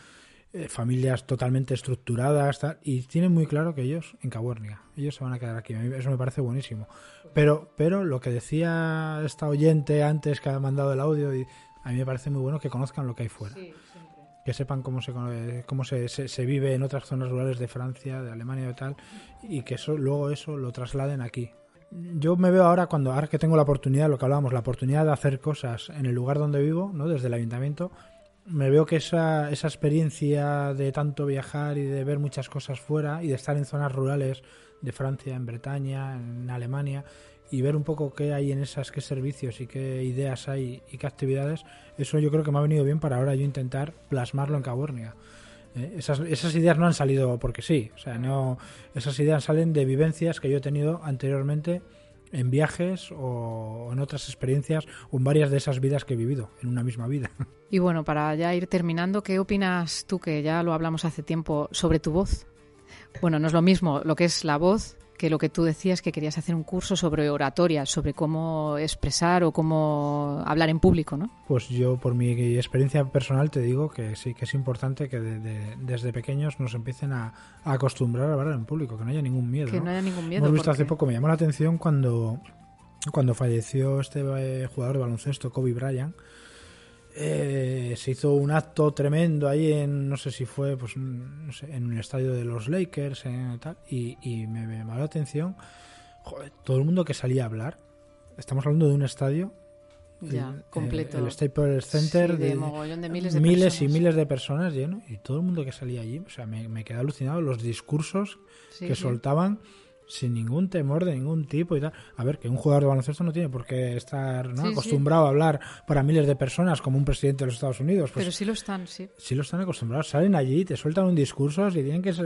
eh, familias totalmente estructuradas tal, y tienen muy claro que ellos en Cabuérniga, ellos se van a quedar aquí. Eso me parece buenísimo. Pero, pero lo que decía esta oyente antes que ha mandado el audio, y a mí me parece muy bueno que conozcan lo que hay fuera. Que sepan cómo se cómo se, se, se vive en otras zonas rurales de Francia, de Alemania y tal, y que eso luego eso lo trasladen aquí. Yo me veo ahora cuando ahora que tengo la oportunidad, lo que hablábamos, la oportunidad de hacer cosas en el lugar donde vivo, ¿no? Desde el ayuntamiento, me veo que esa, esa experiencia de tanto viajar y de ver muchas cosas fuera y de estar en zonas rurales de Francia, en Bretaña, en Alemania y ver un poco qué hay en esas, qué servicios y qué ideas hay y qué actividades, eso yo creo que me ha venido bien para ahora yo intentar plasmarlo en Cabornia. Eh, esas, esas ideas no han salido porque sí, o sea, no, esas ideas salen de vivencias que yo he tenido anteriormente en viajes o en otras experiencias o en varias de esas vidas que he vivido en una misma vida. Y bueno, para ya ir terminando, ¿qué opinas tú, que ya lo hablamos hace tiempo, sobre tu voz? Bueno, no es lo mismo lo que es la voz que lo que tú decías que querías hacer un curso sobre oratoria, sobre cómo expresar o cómo hablar en público, ¿no? Pues yo, por mi experiencia personal, te digo que sí, que es importante que de- de- desde pequeños nos empiecen a, a acostumbrar a hablar en público, que no haya ningún miedo. Que no haya ningún miedo, Hemos visto hace poco, me llamó la atención cuando, cuando falleció este eh, jugador de baloncesto, Kobe Bryant. Eh, se hizo un acto tremendo ahí en, no sé si fue pues, no sé, en un estadio de los Lakers en tal, y, y me, me llamó la atención joder, todo el mundo que salía a hablar. Estamos hablando de un estadio Ya, el- completo. El, el Staples Center Sí, de mogollón de miles de y personas. miles de personas lleno y todo el mundo que salía allí, o sea, me, me quedé alucinado los discursos Sí, que sí. soltaban sin ningún temor de ningún tipo y tal. A ver, que un jugador de baloncesto no tiene por qué estar ¿no? Sí, sí. acostumbrado a hablar para miles de personas como un presidente de los Estados Unidos. Pues Pero sí lo están, sí. Sí lo están acostumbrados, salen allí, te sueltan un discurso, si tienen que se,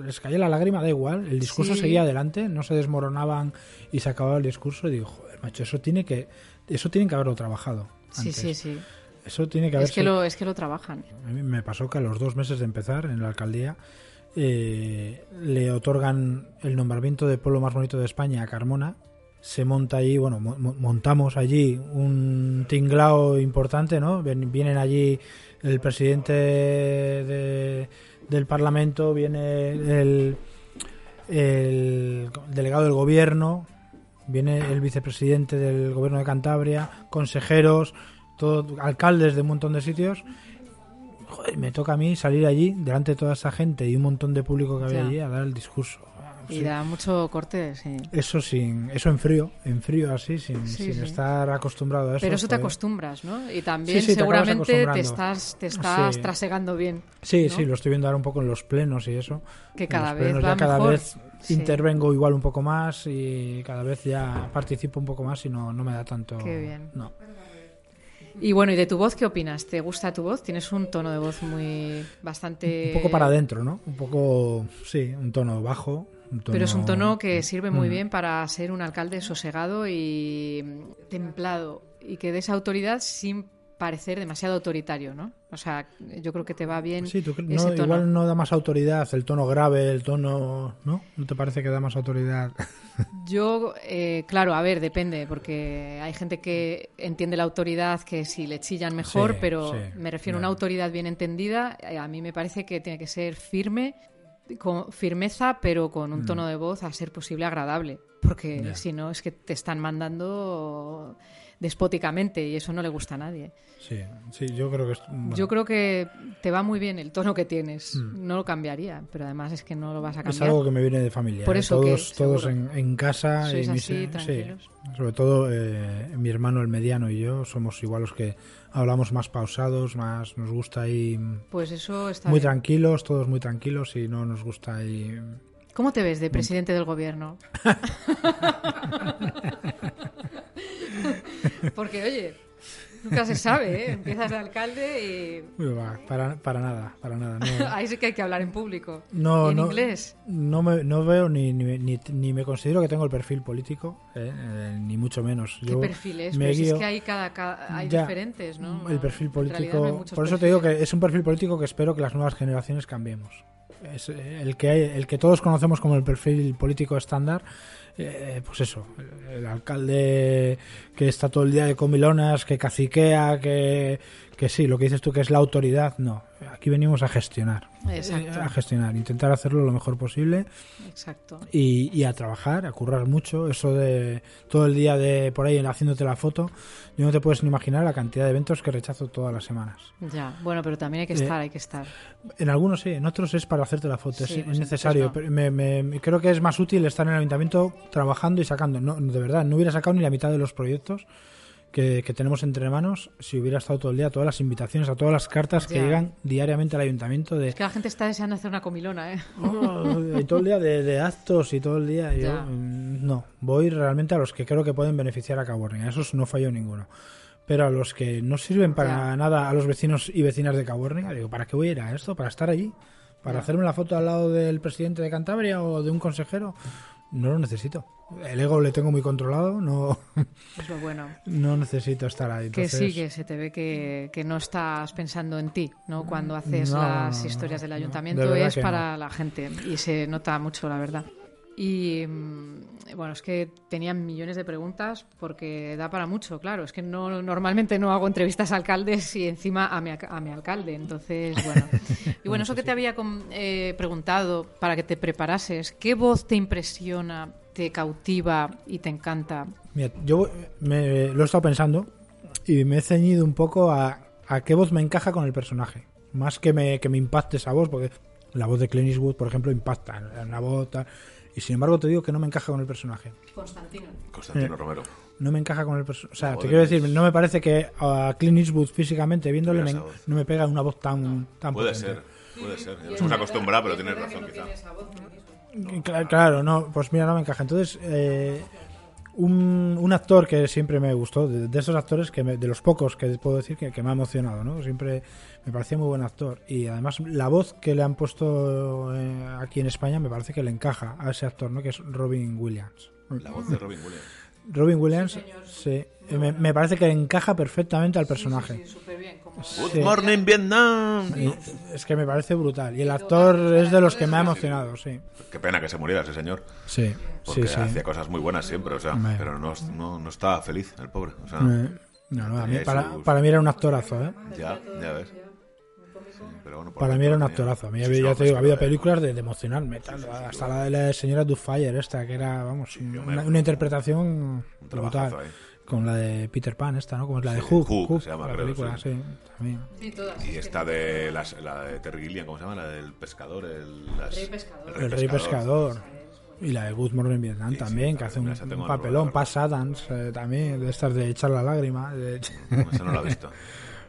les cae la lágrima, da igual, el discurso Sí. seguía adelante, no se desmoronaban y se acababa el discurso y digo, joder, macho, eso tiene que eso tienen que haberlo trabajado. Sí, antes. sí, sí. Eso tiene que haber Es que, lo, es que lo trabajan. a mí me pasó que a los dos meses de empezar en la alcaldía eh, le otorgan el nombramiento de pueblo más bonito de España a Carmona. Se monta allí, bueno, mo- mo- montamos allí un tinglao importante, ¿no? Vienen allí el presidente de- del Parlamento, viene el, el delegado del gobierno, viene el vicepresidente del gobierno de Cantabria, consejeros, todo, alcaldes de un montón de sitios. Joder, me toca a mí salir allí delante de toda esa gente y un montón de público que había allí a dar el discurso. Y da mucho corte, sí. Eso sin, eso en frío, en frío así, sin, Sí, sin sí. estar acostumbrado a eso. Pero eso te acostumbras, ¿no? Y también te seguramente te estás, te estás trasegando bien. Sí, ¿no? sí, lo estoy viendo ahora un poco en los plenos y eso. Que cada vez plenos va ya cada mejor. vez intervengo igual un poco más y cada vez ya participo un poco más y no, no me da tanto. Qué bien. No. Y bueno, ¿y de tu voz qué opinas? ¿Te gusta tu voz? Tienes un tono de voz muy bastante... Un poco para adentro, ¿no? Un poco, sí, un tono bajo. un Pero es un tono que sirve muy Mm. bien para ser un alcalde sosegado y templado y que des autoridad sin parecer demasiado autoritario, ¿no? O sea, yo creo que te va bien Sí, tú ese no, tono. igual no da más autoridad el tono grave, el tono, ¿no? ¿No te parece que da más autoridad? Yo, eh, claro, a ver, depende, porque hay gente que entiende la autoridad que si le chillan mejor, Sí, pero sí, me refiero a una autoridad bien entendida. eh, A mí me parece que tiene que ser firme, con firmeza, pero con un Mm. tono de voz a ser posible agradable. porque si no es que te están mandando despóticamente y eso no le gusta a nadie. Sí, sí, yo creo que es, bueno, Yo creo que te va muy bien el tono que tienes. Mm. No lo cambiaría, pero además es que no lo vas a es cambiar. algo que me viene de familia. Por ¿eh? eso que, todos todos en, en casa y mis- así, sí, tranquilos. sobre todo eh, mi hermano el mediano y yo somos igual los que hablamos más pausados, más nos gusta ahí Pues eso está muy bien. tranquilos, todos muy tranquilos y no nos gusta ahí ¿Cómo te ves de presidente del gobierno? Porque, oye, nunca se sabe, ¿eh? Empiezas de alcalde Uy, va, para, para nada, para nada. y No, ahí sí que hay que hablar en público. no, ¿Y en no, inglés? No, me, no veo ni, ni, ni, ni me considero que tengo el perfil político, eh, eh, ni mucho menos. ¿Qué Yo perfil es? me Pues es que hay, cada, cada- hay Ya, diferentes, ¿no? El perfil político. no por eso te digo que es un perfil político que espero que las nuevas generaciones cambiemos. Es el que el que todos conocemos como el perfil político estándar. Eh, pues eso, el, el alcalde que está todo el día de comilonas, que caciquea, que, que sí, lo que dices tú que es la autoridad, no. Aquí venimos a gestionar. Exacto. Eh, A gestionar, intentar hacerlo lo mejor posible Exacto. y, y a trabajar, a currar mucho. Eso de todo el día de por ahí haciéndote la foto, yo no te puedes ni imaginar la cantidad de eventos que rechazo todas las semanas. Ya, bueno, pero también hay que Eh, estar, hay que estar. En algunos sí, en otros es para hacerte la foto, Sí, es, pues es necesario. me- me- me- creo que es más útil estar en el ayuntamiento trabajando y sacando. No, de verdad, no hubiera sacado ni la mitad de los proyectos que, que tenemos entre manos si hubiera estado todo el día, todas las invitaciones, a todas las cartas que llegan diariamente al ayuntamiento de... Es que la gente está deseando hacer una comilona, ¿eh? y todo el día de, de actos y todo el día. Yo, mm, no, voy realmente a los que creo que pueden beneficiar a Cabornia. A esos no fallo ninguno. Pero a los que no sirven para Ya. nada a los vecinos y vecinas de Cabornia, digo, ¿para qué voy a ir a esto? ¿Para estar allí? ¿Para Ya. hacerme la foto al lado del presidente de Cantabria o de un consejero? No lo necesito. El ego le tengo muy controlado, no, Es lo bueno. no necesito estar ahí. Que Entonces, sí, que se te ve que, que no estás pensando en ti, ¿no? Cuando haces No, las historias del ayuntamiento De es que para la gente y se nota mucho, la verdad. Y mm, bueno, es que tenía millones de preguntas porque da para mucho, claro. Es que no normalmente no hago entrevistas a alcaldes y encima a mi, a mi alcalde. Entonces, bueno. Y bueno, eso que te había eh, preguntado para que te preparases, ¿qué voz te impresiona, te cautiva y te encanta? Mira, yo me, lo he estado pensando y me he ceñido un poco a, a qué voz me encaja con el personaje. Más que me, que me impacte esa voz, porque la voz de Clint Eastwood, por ejemplo, impacta. Una voz tal. Y sin embargo, te digo que no me encaja con el personaje. Constantino. Constantino Eh, Romero. No me encaja con el personaje. O sea, te voz quiero de decir, no me parece que a Clint Eastwood físicamente viéndole me- voz. no me pega una voz tan, tan Puede potente. ser, puede ser. Nos hemos acostumbrado, pero tienes razón, quizá. Claro, claro, no, pues mira, no me encaja. Entonces, eh, un, un actor que siempre me gustó, de, de esos actores que me- de los pocos que puedo decir que, que me ha emocionado, ¿no? Siempre me parecía muy buen actor. Y además, la voz que le han puesto eh, aquí en España me parece que le encaja a ese actor, ¿no? Que es Robin Williams. La voz de Robin Williams. Robin Williams, sí, me, me parece que encaja perfectamente al personaje. Good Sí. morning, Vietnam. Es que me parece brutal. Y el actor es de los que me ha emocionado, sí. Qué pena que se muriera ese señor. Sí, Porque sí, sí. hacía cosas muy buenas siempre, o sea, Hombre. pero no, no, no estaba feliz el pobre. O sea, no, no, a mí- para, para mí era un actorazo, ¿eh? Ya, ya ves. Sí, pero bueno, Para mí era un actorazo. A mí había, ya te digo, había colores. películas de, de emocionarme, tal, hasta la de la señora Dufire esta, que era, vamos, una, una interpretación Un brutal. ahí. Con la de Peter Pan esta, ¿no? Como es la de Sí, Hook. Hook, Hook, se llama, la creo, película, sí. sí. también. Y esta de las- la de Terry Gilliam, ¿cómo se llama? La del pescador. El, las- Rey pescador. El Rey Pescador. Y la de Good Morning Vietnam también, que hace un, un papelón. Pass Adams eh, también, de estas de echar la lágrima. de- Esa no la he visto.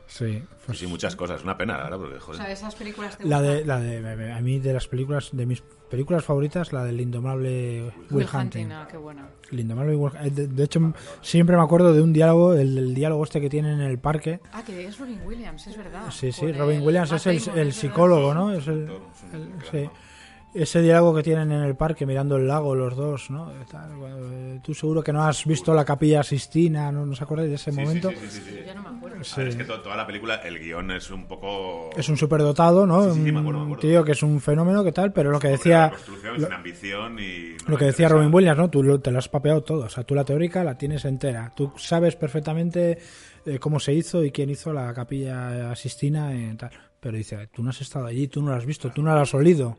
sí. Sí, sí, muchas cosas. Una pena, la verdad, porque, O joder. sea, esas películas te La de, la de, a mí de las películas, de mis películas favoritas, la del indomable Will, Will Hunting. Hunting, ah, qué buena. El indomable Will Hunting. De, de hecho, siempre me acuerdo de un diálogo, el, el diálogo este que tienen en el parque. Ah, que es Robin Williams, es verdad. Sí, sí, Robin el Williams es el, el psicólogo, ¿no? Es el, el- sí. Ese diálogo que tienen en el parque mirando el lago los dos, ¿no? Eh, Tú seguro que no has visto la capilla Sistina, ¿no, ¿No os acordáis de ese Sí, momento? sí, sí, sí, sí. Ya no me acuerdo. Ver, es que to- toda la película, el guion es un poco... Es un superdotado, ¿no? Sí, sí, sí, me acuerdo, me un acuerdo. tío que es un fenómeno que tal, pero lo que decía... construcción lo- sin ambición y... no Lo que decía. Robin Williams, ¿no? Tú lo- te lo has papeado todo. O sea, tú la teórica la tienes entera. Tú sabes perfectamente eh, cómo se hizo y quién hizo la capilla Sistina y tal. Pero dice, tú no has estado allí, tú no la has visto, tú no la has olido.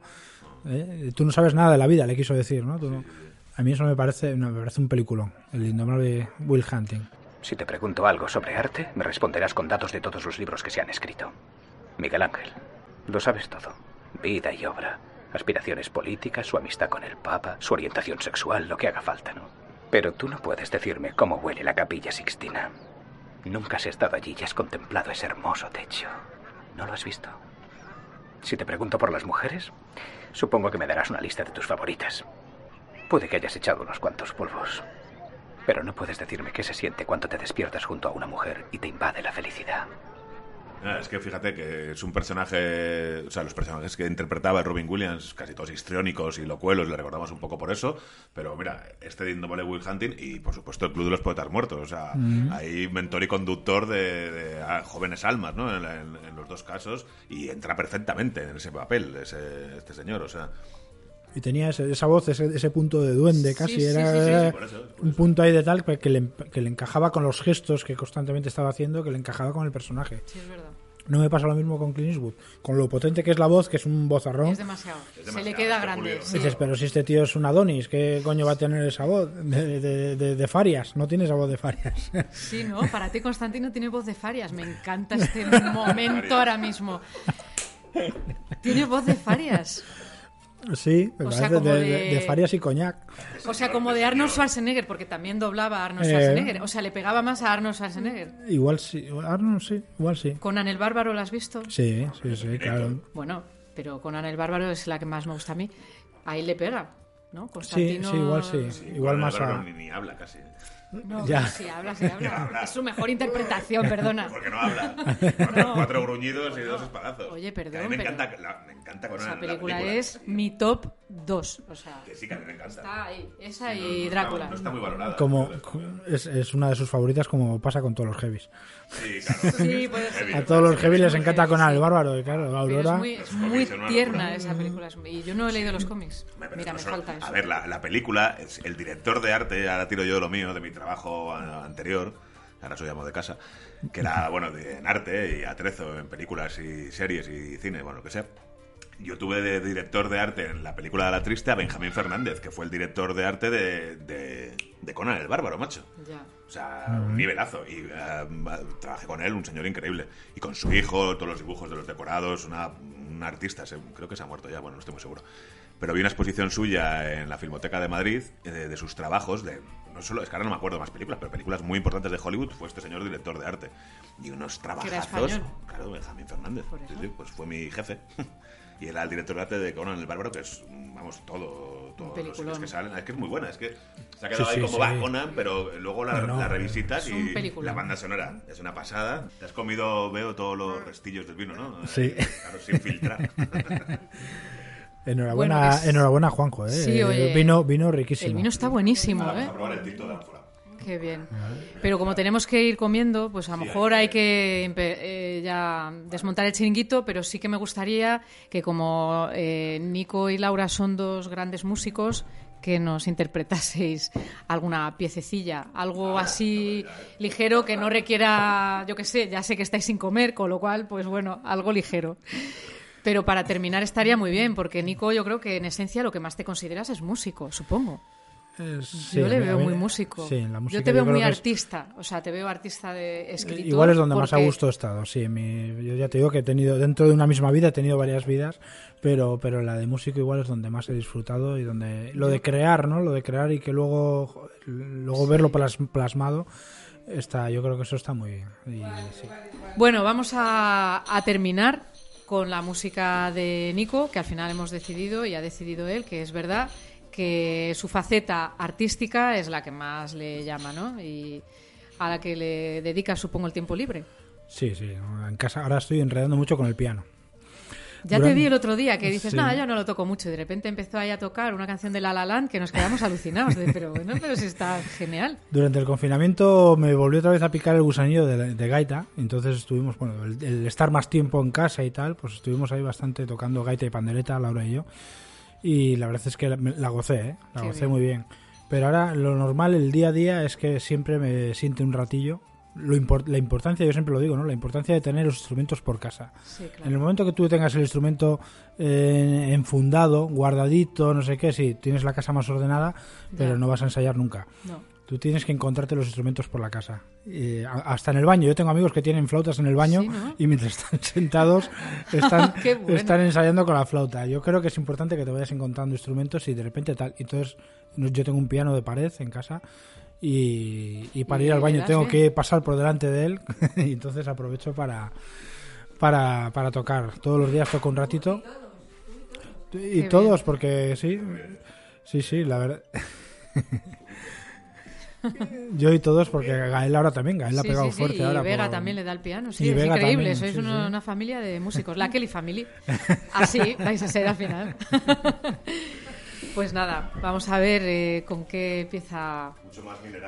¿Eh? Tú no sabes nada de la vida, le quiso decir, ¿no? A mí eso me parece, no, me parece un peliculón, el indomable Will Hunting. Si te pregunto algo sobre arte, me responderás con datos de todos los libros que se han escrito. Miguel Ángel, lo sabes todo. Vida y obra, aspiraciones políticas, su amistad con el Papa, su orientación sexual, lo que haga falta, ¿no? Pero tú no puedes decirme cómo huele la capilla Sixtina. Nunca has estado allí y has contemplado ese hermoso techo. ¿No lo has visto? Si te pregunto por las mujeres, supongo que me darás una lista de tus favoritas. Puede que hayas echado unos cuantos polvos. Pero no puedes decirme qué se siente cuando te despiertas junto a una mujer y te invade la felicidad. Ah, es que fíjate que es un personaje, o sea, los personajes que interpretaba Robin Williams, casi todos histriónicos y locuelos, le recordamos un poco por eso, pero mira, este de Indomable Will Hunting y por supuesto el Club de los Poetas Muertos, o sea, Mm. ahí mentor y conductor de, de, jóvenes almas, ¿no? En, en- en los dos casos y entra perfectamente en ese papel, ese, este señor, o sea, Y tenía ese- esa voz, ese, ese punto de duende casi, sí, era sí, sí, sí, era por eso, por un punto ahí de tal que le, que le encajaba con los gestos que constantemente estaba haciendo, que le encajaba con el personaje. Sí, es verdad. No me pasa lo mismo con Clint Eastwood, con lo potente que es la voz, que es un vozarrón. Es demasiado. Se le queda grande. sí. Dices, pero si este tío es un Adonis, ¿qué coño va a tener esa voz de, de, de- de Farias? No tiene esa voz de Farias. Sí, ¿no? Para ti, Constantino tiene voz de Farias. Me encanta este momento ahora mismo. Tiene voz de Farias. Sí, me O sea, parece como de, de- Farias y coñac. O sea, como de Arnold Schwarzenegger, porque también doblaba a Arnold Eh. Schwarzenegger. O sea, le pegaba más a Arnold Schwarzenegger. Igual sí, Arnold sí, igual sí. ¿Conan el Bárbaro lo has visto? Sí, sí, sí, claro. Bueno, pero Conan el Bárbaro es la que más me gusta a mí. Ahí le pega, ¿no? Sí, Constantino... sí, igual sí. igual más a... Ni, ni habla casi. No, Ya. sí habla, sí habla. Es su mejor interpretación, perdona. Porque no habla. Cuatro, cuatro gruñidos y dos espadazos. Oye, Que a mí perdón, me pero- encanta, la- me encanta con Esa la película es mi top 2. O sea, Que sí, que a mí me encanta. está ahí. Esa No, y no Drácula. Está, no está muy valorada. Como es, es una de sus favoritas, como pasa con todos los heavies. Sí, claro. Sí, puede ser. A todos los heavies les encanta Conan el Bárbaro, y claro, Pero Aurora. es muy, es muy tierna esa película. Y yo no he leído los cómics. Mira, me falta A eso. ver, la, la película, es el director de arte, ahora tiro yo de lo mío, de mi trabajo a- anterior, ahora soy amo de casa, que era, bueno, de- en arte y atrezo en películas y series y cine, bueno, lo que sea. Yo tuve de director de arte en la película de La Triste a Benjamín Fernández, que fue el director de arte de, de, de Conan el Bárbaro, macho. Ya. O sea, un nivelazo. Y eh, trabajé con él, un señor increíble. Y con su hijo, todos los dibujos de los decorados, una, un artista, se- creo que se ha muerto ya, bueno, no estoy muy seguro. Pero vi una exposición suya en la Filmoteca de Madrid eh, de, de sus trabajos, de no solo, es que ahora no me acuerdo más películas, pero películas muy importantes de Hollywood, fue este señor director de arte. Y unos trabajazos. Claro, Benjamín Fernández. Sí, sí, pues fue mi jefe. Y era el director de arte de Conan el Bárbaro, que es, vamos, todo, todos los peliculón. sitios que salen. Es que es muy buena, es que se ha Sí, quedado ahí sí, como sí. va Conan, pero luego la, No, no. la revisitas y peliculón. la banda sonora es una pasada. Te has comido, veo, todos los restillos del vino, ¿no? Sí. Eh, Claro, sin filtrar. Enhorabuena, Bueno, que es- enhorabuena Juanjo, ¿eh? Sí, oye. vino, vino riquísimo. El vino está buenísimo, Vamos ¿eh? a probar el tinto de ánfora. Qué bien. Pero como tenemos que ir comiendo, pues a lo mejor hay que eh, ya desmontar el chiringuito, pero sí que me gustaría que como eh, Nico y Laura son dos grandes músicos, que nos interpretaseis alguna piececilla, algo así ligero que no requiera, yo qué sé, ya sé que estáis sin comer, con lo cual, pues bueno, algo ligero. Pero para terminar estaría muy bien, porque Nico yo creo que en esencia lo que más te consideras es músico, supongo. Sí, yo le veo mí- muy músico. Sí, en la música yo te veo muy es- artista, o sea, te veo artista de escritor. Igual es donde más a gusto he estado, sí. mi- yo ya te digo que he tenido, dentro de una misma vida he tenido varias vidas, pero, pero la de músico igual es donde más he disfrutado y donde lo de crear, ¿no? Lo de crear y que luego, luego verlo plas- plasmado, está, yo creo que eso está muy bien. Y sí. Bueno, vamos a, a terminar con la música de Nico, que al final hemos decidido y ha decidido él, que es verdad que su faceta artística es la que más le llama, ¿no? Y a la que le dedica, supongo, el tiempo libre. Sí, sí. En casa ahora estoy enredando mucho con el piano. Ya Durante- te vi el otro día que dices, Sí. nada, yo no lo toco mucho. Y de repente empezó ahí a tocar una canción de La La Land que nos quedamos alucinados. De, pero bueno, pero sí está genial. Durante el confinamiento me volvió otra vez a picar el gusanillo de, de gaita, entonces estuvimos, bueno, el, el estar más tiempo en casa y tal, pues estuvimos ahí bastante tocando gaita y pandereta, Laura y yo, y la verdad es que la, la gocé, ¿eh? la Qué gocé bien. muy bien. Pero ahora lo normal, el día a día, es que siempre me siente un ratillo lo import- la importancia, yo siempre lo digo, ¿no? La importancia de tener los instrumentos por casa. Sí, claro. En el momento que tú tengas el instrumento eh, enfundado, guardadito, no sé qué, sí, tienes la casa más ordenada, pero Ya. no vas a ensayar nunca. No. Tú tienes que encontrarte los instrumentos por la casa. Eh, hasta en el baño. Yo tengo amigos que tienen flautas en el baño Sí, ¿no? y mientras están sentados están, bueno. están ensayando con la flauta. Yo creo que es importante que te vayas encontrando instrumentos y de repente tal. Entonces, yo tengo un piano de pared en casa y, y para Y ir al baño das tengo bien. que pasar por delante de él y entonces aprovecho para, para, para tocar. Todos los días toco un ratito. Y Qué todos, bien. porque sí, sí, sí, la verdad. Yo y todos, porque Gael ahora también, Gael ha pegado sí, sí, fuerte y ahora. Vega por- también le da el piano, sí, Y es Vega increíble, también, sois una, una familia de músicos, la Kelly Family. Así vais a ser al final. Pues nada, vamos a ver eh, con qué pieza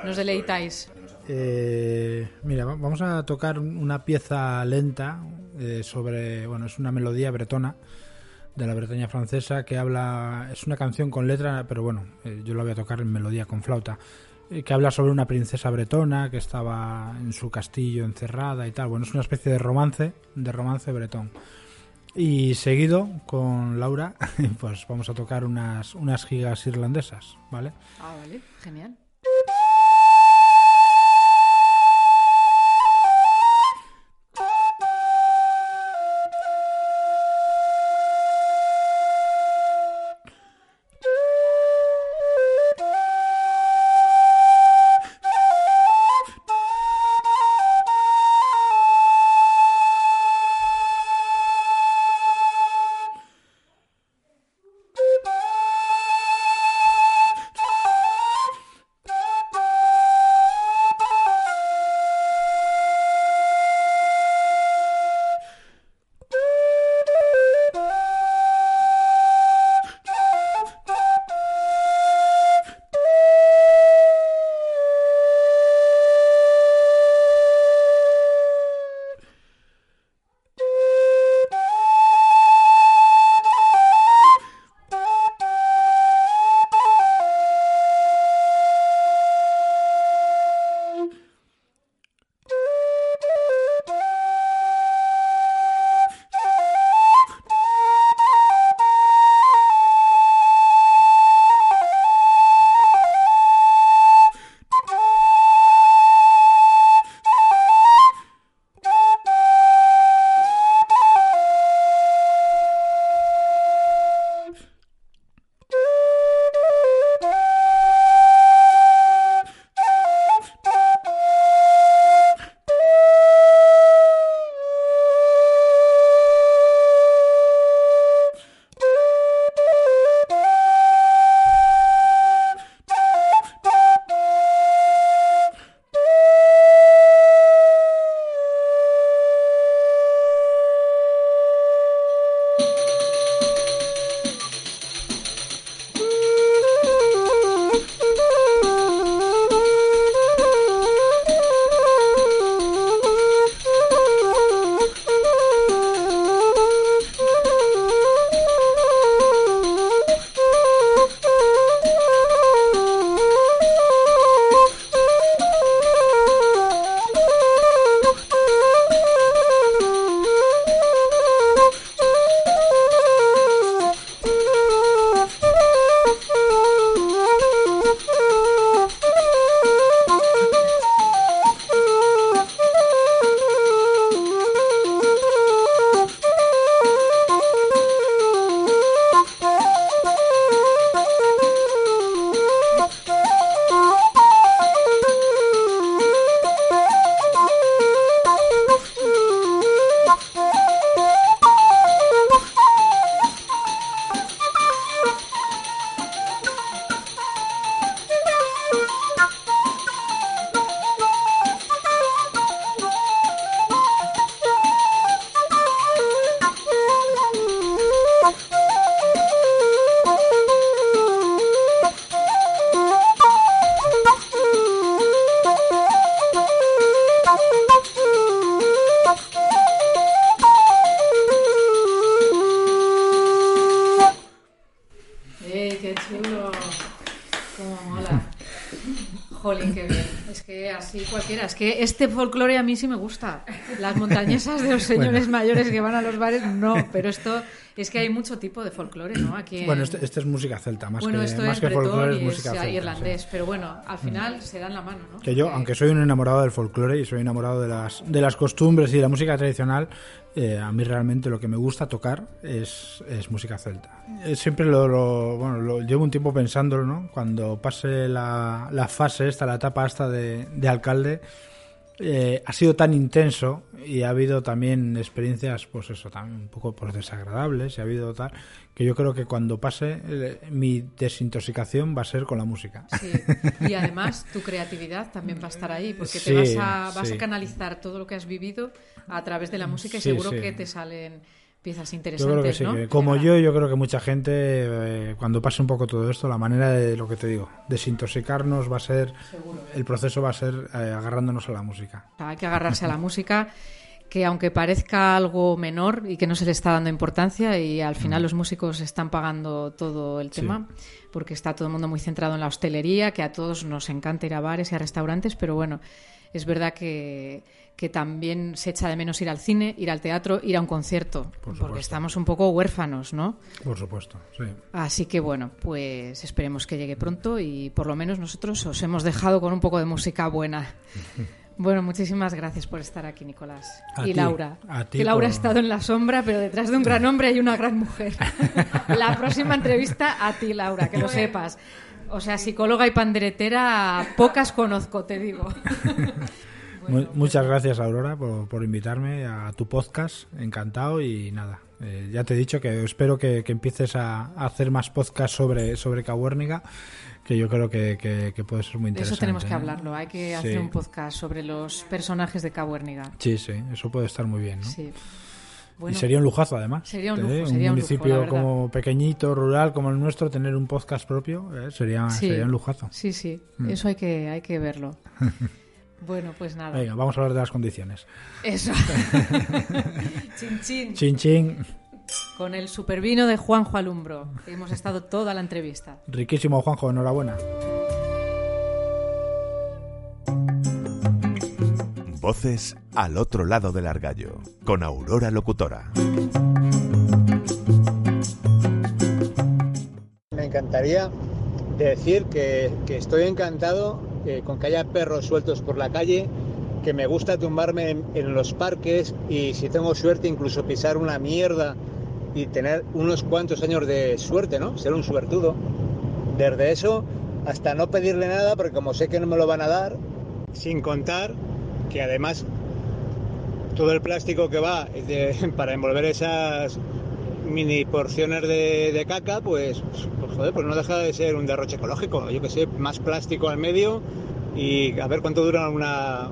nos deleitáis. Eh, mira, va- vamos a tocar un- una pieza lenta eh, sobre, bueno, es una melodía bretona de la Bretaña francesa que habla, es una canción con letra, pero bueno, eh, yo la voy a tocar en melodía con flauta, que habla sobre una princesa bretona que estaba en su castillo encerrada y tal. Bueno, es una especie de romance, de romance bretón. Y seguido con Laura, pues vamos a tocar unas, unas gigas irlandesas, ¿vale? Ah, vale, genial. Que este folclore a mí sí me gusta. Las montañesas de los señores mayores que van a los bares, no. Pero esto es que hay mucho tipo de folclore, ¿no? Aquí Bueno, este, este es música celta, más bueno, que, esto más es que folclore es música es celta. irlandés. sí. Pero bueno, al final se dan la mano, ¿no? Que yo, aunque soy un enamorado del folclore y soy enamorado de las, de las costumbres y de la música tradicional, eh, a mí realmente lo que me gusta tocar es, es música celta. Eh, siempre lo, lo- bueno, lo llevo un tiempo pensándolo, ¿no? Cuando pase la, la fase esta, la etapa esta de, de alcalde, eh, ha sido tan intenso y ha habido también experiencias, pues eso, también un poco pues, desagradables y ha habido tal, que yo creo que cuando pase eh, mi desintoxicación va a ser con la música. Sí. Y además tu creatividad también va a estar ahí, porque Sí, te vas a, vas sí. a canalizar todo lo que has vivido a través de la música y seguro que te salen piezas Yo interesantes, creo que sí, ¿no? que como yo, yo creo que mucha gente, eh, cuando pase un poco todo esto, la manera de lo que te digo, desintoxicarnos va a ser, el proceso va a ser eh, agarrándonos a la música. Hay que agarrarse a la música, que aunque parezca algo menor y que no se le está dando importancia, y al final los músicos están pagando todo el Sí. tema, porque está todo el mundo muy centrado en la hostelería, que a todos nos encanta ir a bares y a restaurantes, pero bueno, es verdad que, que también se echa de menos ir al cine, ir al teatro, ir a un concierto, porque supuesto. estamos un poco huérfanos, ¿no? Por supuesto, sí. Así que bueno, pues esperemos que llegue pronto y por lo menos nosotros os hemos dejado con un poco de música buena. Bueno, muchísimas gracias por estar aquí, Nicolás. A y ti, Laura. a ti que Laura por- ha estado en la sombra, pero detrás de un gran hombre hay una gran mujer. la próxima entrevista a ti, Laura, que lo sepas. O sea, psicóloga y panderetera, pocas conozco, te digo. Mu- Muchas gracias, Aurora, por, por invitarme a tu podcast. Encantado y nada. eh, ya te he dicho que espero que, que empieces a, a hacer más podcasts sobre, sobre Cabuérniga, que yo creo que, que- que puede ser muy interesante. eso tenemos que ¿eh? hablarlo. Hay que Sí. hacer un podcast sobre los personajes de Cabuérniga. Sí, sí, eso puede estar muy bien. ¿no? Sí. y Bueno, sería un lujazo, además. Sería un ¿eh? lujo, sería un lujo, municipio como pequeñito, rural, como el nuestro, tener un podcast propio, ¿eh? sería, Sí. sería un lujazo. Sí, sí, Mm. eso hay que, hay que verlo. Bueno, pues nada. Venga, vamos a hablar de las condiciones. Eso. chin, chin. Chin, chin. Con el supervino de Juanjo Alumbro. Hemos estado toda la entrevista. Riquísimo, Juanjo, enhorabuena. Voces al otro lado del argallo, con Aurora Locutora. Me encantaría decir que, que estoy encantado eh, con que haya perros sueltos por la calle, que me gusta tumbarme en, los parques y si tengo suerte incluso pisar una mierda y tener unos cuantos años de suerte, ¿no? Ser un suertudo. Desde eso hasta no pedirle nada, porque como sé que no me lo van a dar, sin contar que además todo el plástico que va para envolver esas mini porciones de, de caca, pues, pues, joder, pues no deja de ser un derroche ecológico. Yo que sé, más plástico al medio y a ver cuánto dura una,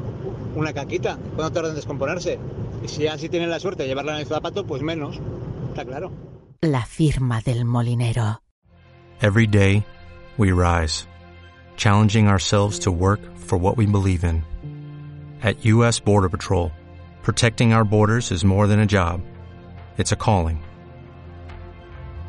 una caquita, cuánto tarda en descomponerse. Y si así tienen la suerte de llevarla en el zapato, pues menos, está claro. La firma del molinero. Every day, we rise, challenging ourselves to work for what we believe in. At U.S. Border Patrol, protecting our borders is more than a job, it's a calling.